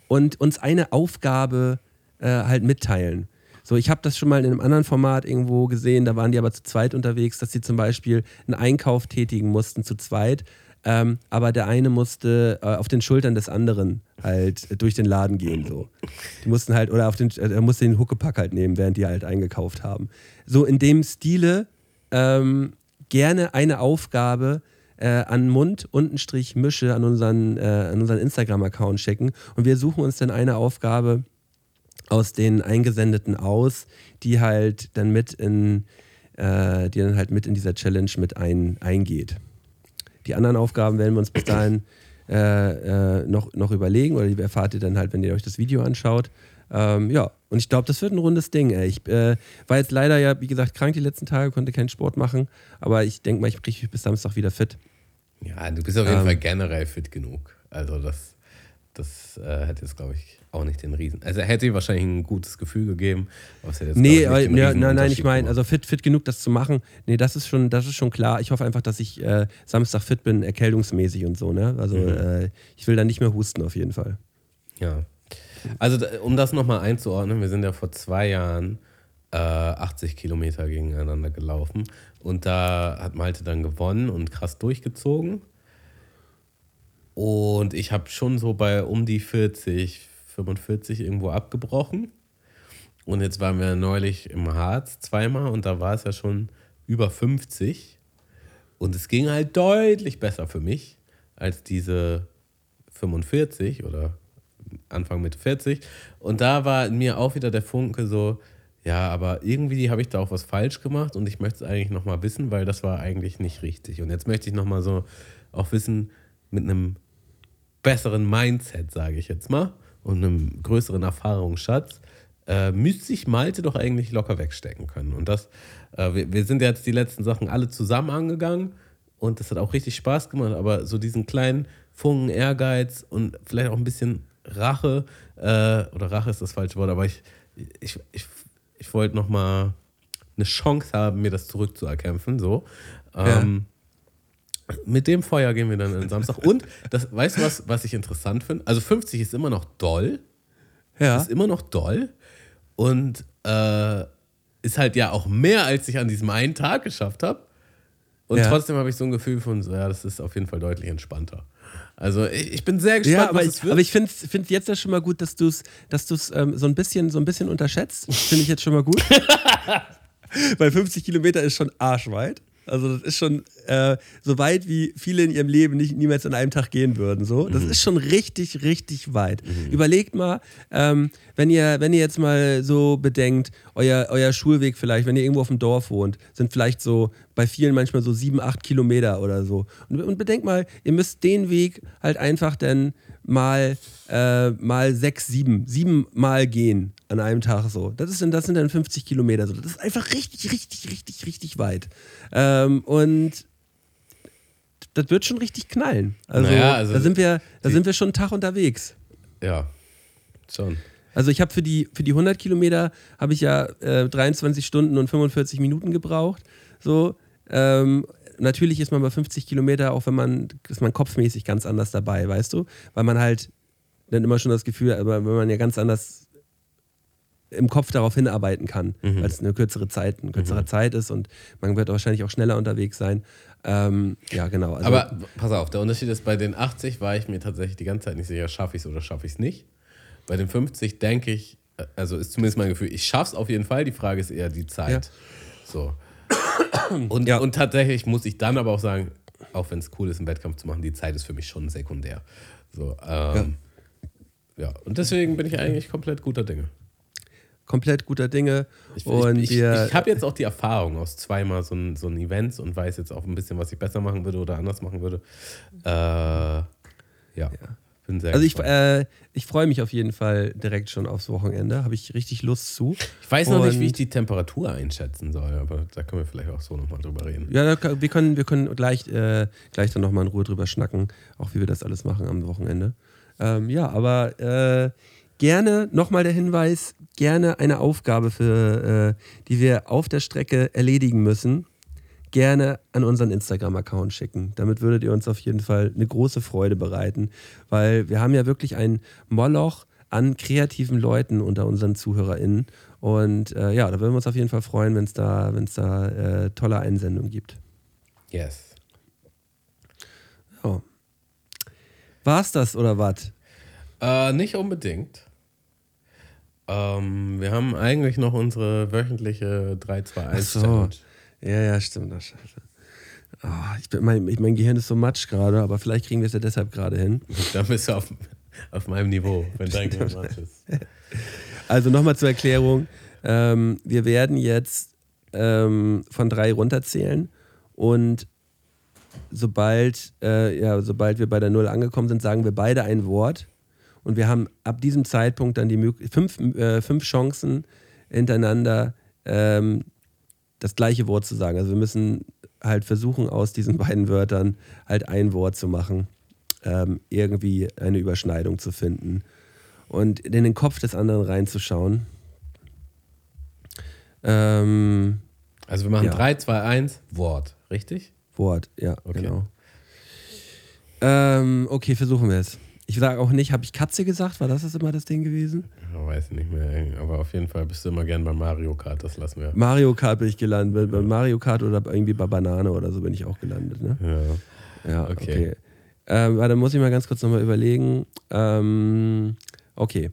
S3: und uns eine Aufgabe äh, halt mitteilen. So, ich habe das schon mal in einem anderen Format irgendwo gesehen, da waren die aber zu zweit unterwegs, dass sie zum Beispiel einen Einkauf tätigen mussten zu zweit, ähm, aber der eine musste äh, auf den Schultern des anderen halt äh, durch den Laden gehen. So. Die mussten halt, oder auf den, äh, er musste den Huckepack halt nehmen, während die halt eingekauft haben. So in dem Stile ähm, gerne eine Aufgabe äh, an Mund Mische an unseren, äh, an unseren Instagram-Account schicken und wir suchen uns dann eine Aufgabe aus den Eingesendeten aus, die halt dann mit in, äh, die dann halt mit in dieser Challenge mit ein, eingeht. Die anderen Aufgaben werden wir uns bis dahin äh, äh, noch, noch überlegen oder die erfahrt ihr dann halt, wenn ihr euch das Video anschaut. Ähm, ja, und ich glaube, das wird ein rundes Ding. Ey. Ich äh, war jetzt leider ja, wie gesagt, krank die letzten Tage, konnte keinen Sport machen, aber ich denke mal, ich kriege mich bis Samstag wieder fit.
S2: Ja, du bist auf jeden
S3: Ähm.
S2: Fall generell fit genug. Also das, das äh, hätte jetzt, glaube ich, auch nicht den Riesen. Also er hätte ihm wahrscheinlich ein gutes Gefühl gegeben. Aber es hätte jetzt,
S3: Nee, aber,
S2: den
S3: ja, nein, nein, ich meine, also fit, fit genug, das zu machen. Nee, das ist schon, das ist schon klar. Ich hoffe einfach, dass ich äh, Samstag fit bin, erkältungsmäßig und so, ne? Also
S2: Mhm.
S3: äh, ich will dann nicht mehr husten auf jeden Fall.
S2: Ja. Also, da- um das nochmal einzuordnen, wir sind ja vor zwei Jahren äh, 80 Kilometer gegeneinander gelaufen und da hat Malte dann gewonnen und krass durchgezogen. Und ich habe schon so bei um die 40, 45 irgendwo abgebrochen. Und jetzt waren wir neulich im Harz zweimal und da war es ja schon über 50. Und es ging halt deutlich besser für mich als diese 45 oder Anfang Mitte 40. Und da war in mir auch wieder der Funke so, ja, aber irgendwie habe ich da auch was falsch gemacht und ich möchte es eigentlich nochmal wissen, weil das war eigentlich nicht richtig. Und jetzt möchte ich nochmal so auch wissen, mit einem besseren Mindset, sage ich jetzt mal, und einem größeren Erfahrungsschatz, äh, müsste sich Malte doch eigentlich locker wegstecken können. Und das, äh, wir, wir sind jetzt die letzten Sachen alle zusammen angegangen und das hat auch richtig Spaß gemacht, aber so diesen kleinen Funken Ehrgeiz und vielleicht auch ein bisschen Rache, äh, oder Rache ist das falsche Wort, aber ich, ich, ich, ich wollte nochmal eine Chance haben, mir das zurückzuerkämpfen, so. Ähm, mit dem Feuer gehen wir dann am Samstag. Und das, weißt du was, was ich interessant finde? Also 50 ist immer noch doll.
S3: Ja.
S2: Ist immer noch doll. Und äh, ist halt ja auch mehr, als ich an diesem einen Tag geschafft habe. Und
S3: Ja.
S2: trotzdem habe ich so ein Gefühl von, so, ja, das ist auf jeden Fall deutlich entspannter. Also ich, ich bin sehr gespannt,
S3: Ja, aber
S2: was
S3: ich,
S2: es wird.
S3: aber ich finde es jetzt ja schon mal gut, dass du es dass du's, ähm, so, ein bisschen, so ein bisschen unterschätzt. Finde ich jetzt schon mal gut. Weil 50 Kilometer ist schon arschweit. Also das ist schon äh, so weit, wie viele in ihrem Leben nicht niemals an einem Tag gehen würden. So. Das ist schon richtig, richtig weit. Überlegt mal, ähm, wenn, ihr, wenn ihr jetzt mal so bedenkt, euer, euer Schulweg vielleicht, wenn ihr irgendwo auf dem Dorf wohnt, sind vielleicht so bei vielen manchmal so sieben, acht Kilometer oder so. Und, und bedenkt mal, ihr müsst den Weg halt einfach dann mal, äh, mal sechs, sieben, sieben Mal gehen an einem Tag so. Das, ist, das sind dann 50 Kilometer so. Das ist einfach richtig, richtig, richtig, richtig weit. Ähm, und das wird schon richtig knallen. Also,
S2: Naja, also
S3: da sind wir, da sind wir schon einen Tag unterwegs.
S2: ja, schon.
S3: Also ich habe für die, für die 100 Kilometer habe ich ja äh, 23 Stunden und 45 Minuten gebraucht. So, ähm, natürlich ist man bei 50 Kilometer, auch wenn man, ist man kopfmäßig ganz anders dabei, weißt du? Weil man halt dann immer schon das Gefühl, aber wenn man ja ganz anders im Kopf darauf hinarbeiten kann,
S2: Mhm.
S3: weil es eine kürzere Zeit, eine kürzere Zeit ist und man wird wahrscheinlich auch schneller unterwegs sein. Ähm, ja, genau. Also,
S2: Aber pass auf, der Unterschied ist, bei den 80 war ich mir tatsächlich die ganze Zeit nicht sicher, schaffe ich es oder schaffe ich es nicht. Bei den 50 denke ich, äh, also ist zumindest mein Gefühl, ich schaffe es auf jeden Fall, die Frage ist eher die Zeit. So. Und,
S3: Ja.
S2: und tatsächlich muss ich dann aber auch sagen, auch wenn es cool ist, einen Wettkampf zu machen, die Zeit ist für mich schon sekundär. So, ähm, ja. und deswegen bin ich eigentlich komplett guter Dinge.
S3: Komplett guter Dinge.
S2: Ich,
S3: und
S2: ich, ich, ich habe jetzt auch die Erfahrung aus zweimal so ein, so ein Events und weiß jetzt auch ein bisschen, was ich besser machen würde oder anders machen würde. Äh, ja, bin sehr
S3: also ich,
S2: gespannt.
S3: äh, ich freue mich auf jeden Fall direkt schon aufs Wochenende. Habe ich richtig Lust zu.
S2: ich weiß noch nicht,
S3: und-
S2: wie ich die Temperatur einschätzen soll, aber da können wir vielleicht auch so nochmal drüber reden.
S3: Ja, wir können, wir können gleich, äh, gleich dann nochmal in Ruhe drüber schnacken, auch wie wir das alles machen am Wochenende. Ähm, ja, aber äh, gerne nochmal der Hinweis, gerne eine Aufgabe, für, äh, die wir auf der Strecke erledigen müssen, gerne an unseren Instagram-Account schicken. Damit würdet ihr uns auf jeden Fall eine große Freude bereiten, weil wir haben ja wirklich ein Moloch an kreativen Leuten unter unseren ZuhörerInnen. Und äh, ja, da würden wir uns auf jeden Fall freuen, wenn es da, wenn's da äh, tolle Einsendungen gibt.
S2: Yes.
S3: Ja. War's das oder was?
S2: Äh, nicht unbedingt. Ähm, wir haben eigentlich noch unsere wöchentliche 3-2-1 Challenge.
S3: Ja, ja, stimmt. Das scheiße. Ah, ich bin, mein, ich- mein Gehirn ist so matsch gerade, aber vielleicht kriegen wir es ja deshalb gerade hin.
S2: Da bist du auf, auf meinem Niveau, wenn dein Gehirn matsch ist.
S3: Also nochmal zur Erklärung. Ähm, wir werden jetzt ähm, von drei runterzählen und sobald, äh, ja, sobald wir bei der Null angekommen sind, sagen wir beide ein Wort. Und wir haben ab diesem Zeitpunkt dann die fünf, äh, fünf Chancen hintereinander ähm, das gleiche Wort zu sagen. Also wir müssen halt versuchen, aus diesen beiden Wörtern halt ein Wort zu machen, ähm, irgendwie eine Überschneidung zu finden und in den Kopf des anderen reinzuschauen. Ähm,
S2: Also wir machen
S3: Ja.
S2: 3, 2, 1, Wort, richtig?
S3: Wort, ja,
S2: Okay.
S3: genau. Ähm, okay, versuchen wir es. Ich sage auch nicht, habe ich Katze gesagt? War das das immer das Ding gewesen?
S2: Ich weiß nicht mehr, aber auf jeden Fall bist du immer gern bei Mario Kart, das lassen wir.
S3: Mario Kart bin ich gelandet. Bei Mario Kart oder irgendwie bei Banane oder so bin ich auch gelandet. Ne?
S2: Ja.
S3: Ja,
S2: Okay.
S3: okay. Ähm, warte, muss ich mal ganz kurz nochmal überlegen. Ähm, okay.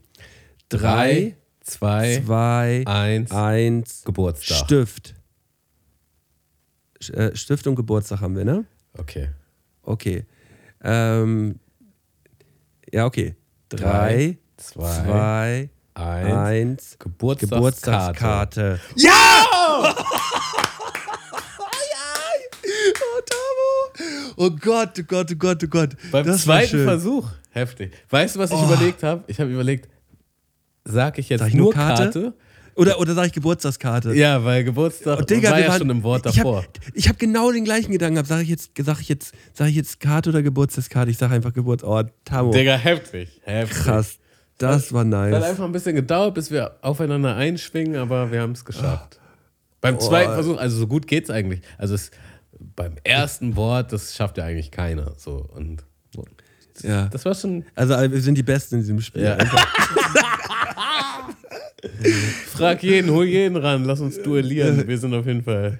S3: Drei,
S2: 2,
S3: zwei,
S2: 1,
S3: eins,
S2: Geburtstag.
S3: Stift. Äh, Stift und Geburtstag haben wir, ne?
S2: Okay.
S3: Okay. Ähm, ja, okay. Drei,
S2: Drei, zwei,
S3: zwei,
S2: 1,
S3: eins,
S2: Geburtstagskarte.
S3: Geburtstagskarte. Oh, Tamo! Oh Gott, oh Gott, oh Gott, oh Gott.
S2: Beim
S3: Das
S2: zweiten. Versuch. Heftig. Weißt du, was ich
S3: Oh.
S2: überlegt habe? Ich habe überlegt, sag ich jetzt
S3: Sag ich
S2: nur
S3: nur Karte?
S2: Karte?
S3: Oder, oder sage ich Geburtstagskarte?
S2: Ja, weil Geburtstag
S3: Und Digga,
S2: war ja
S3: waren,
S2: schon im Wort davor.
S3: Hab, ich habe genau den gleichen Gedanken gehabt. Sage ich jetzt, sag ich jetzt, sag ich jetzt Karte oder Geburtstagskarte? Ich sage einfach Geburt. Oh, Tamo.
S2: Digga, heftig. heftig.
S3: Krass. Das war
S2: Es hat
S3: nice.
S2: einfach ein bisschen gedauert, bis wir aufeinander einschwingen, aber wir haben es geschafft. Beim zweiten Versuch, also so gut geht's eigentlich. Also es, beim ersten Wort, das schafft ja eigentlich keiner. So und
S3: Ja.
S2: das war schon.
S3: Also wir sind die Besten in diesem Spiel.
S2: Ja. Frag jeden, hol jeden ran, lass uns duellieren. Wir sind auf jeden Fall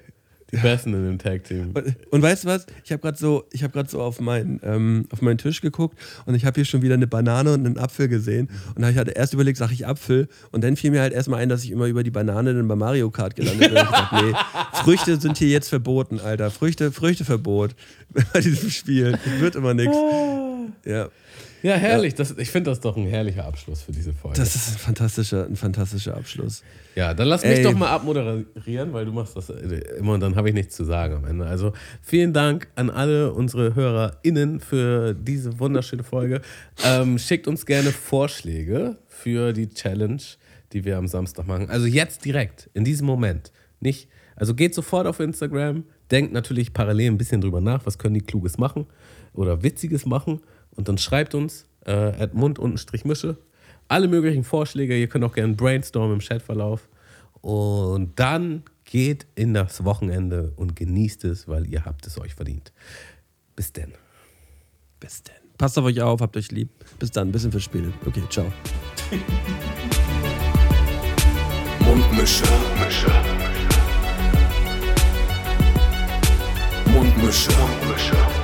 S2: die Besten in dem Tag Team.
S3: Und, und weißt du was? Ich habe gerade so, ich habe gerade so auf meinen, ähm, auf meinen Tisch geguckt und ich habe hier schon wieder eine Banane und einen Apfel gesehen. Und da habe ich halt erst überlegt, sage ich Apfel. Und dann fiel mir halt erstmal ein, dass ich immer über die Banane dann bei Mario Kart gelandet bin. Und ich dachte, nee, Früchte sind hier jetzt verboten, Alter. Früchte, Früchteverbot bei diesem Spiel. Das wird immer nichts. Ja,
S2: Ja, herrlich. Das, ich finde das doch ein herrlicher Abschluss für diese Folge.
S3: das ist ein fantastischer, ein fantastischer Abschluss.
S2: Ja, dann lass mich
S3: Ey.
S2: doch mal abmoderieren, weil du machst das äh, immer und dann habe ich nichts zu sagen am Ende. Also vielen Dank an alle unsere HörerInnen für diese wunderschöne Folge. Ähm, schickt uns gerne Vorschläge für die Challenge, die wir am Samstag machen. Also jetzt direkt, in diesem Moment. Nicht, also geht sofort auf Instagram, denkt natürlich parallel ein bisschen drüber nach, was können die Kluges machen oder Witziges machen und dann schreibt uns äh, at Mund-Mische alle möglichen Vorschläge. Ihr könnt auch gerne brainstormen im Chatverlauf. Und dann geht in das Wochenende und genießt es, weil ihr habt es euch verdient. Bis denn.
S3: Bis denn. Passt auf euch auf, habt euch lieb. Bis dann, bisschen fürs Spiel. Okay, ciao.
S1: Mundmische. Mundmische. Mundmische. Mundmische.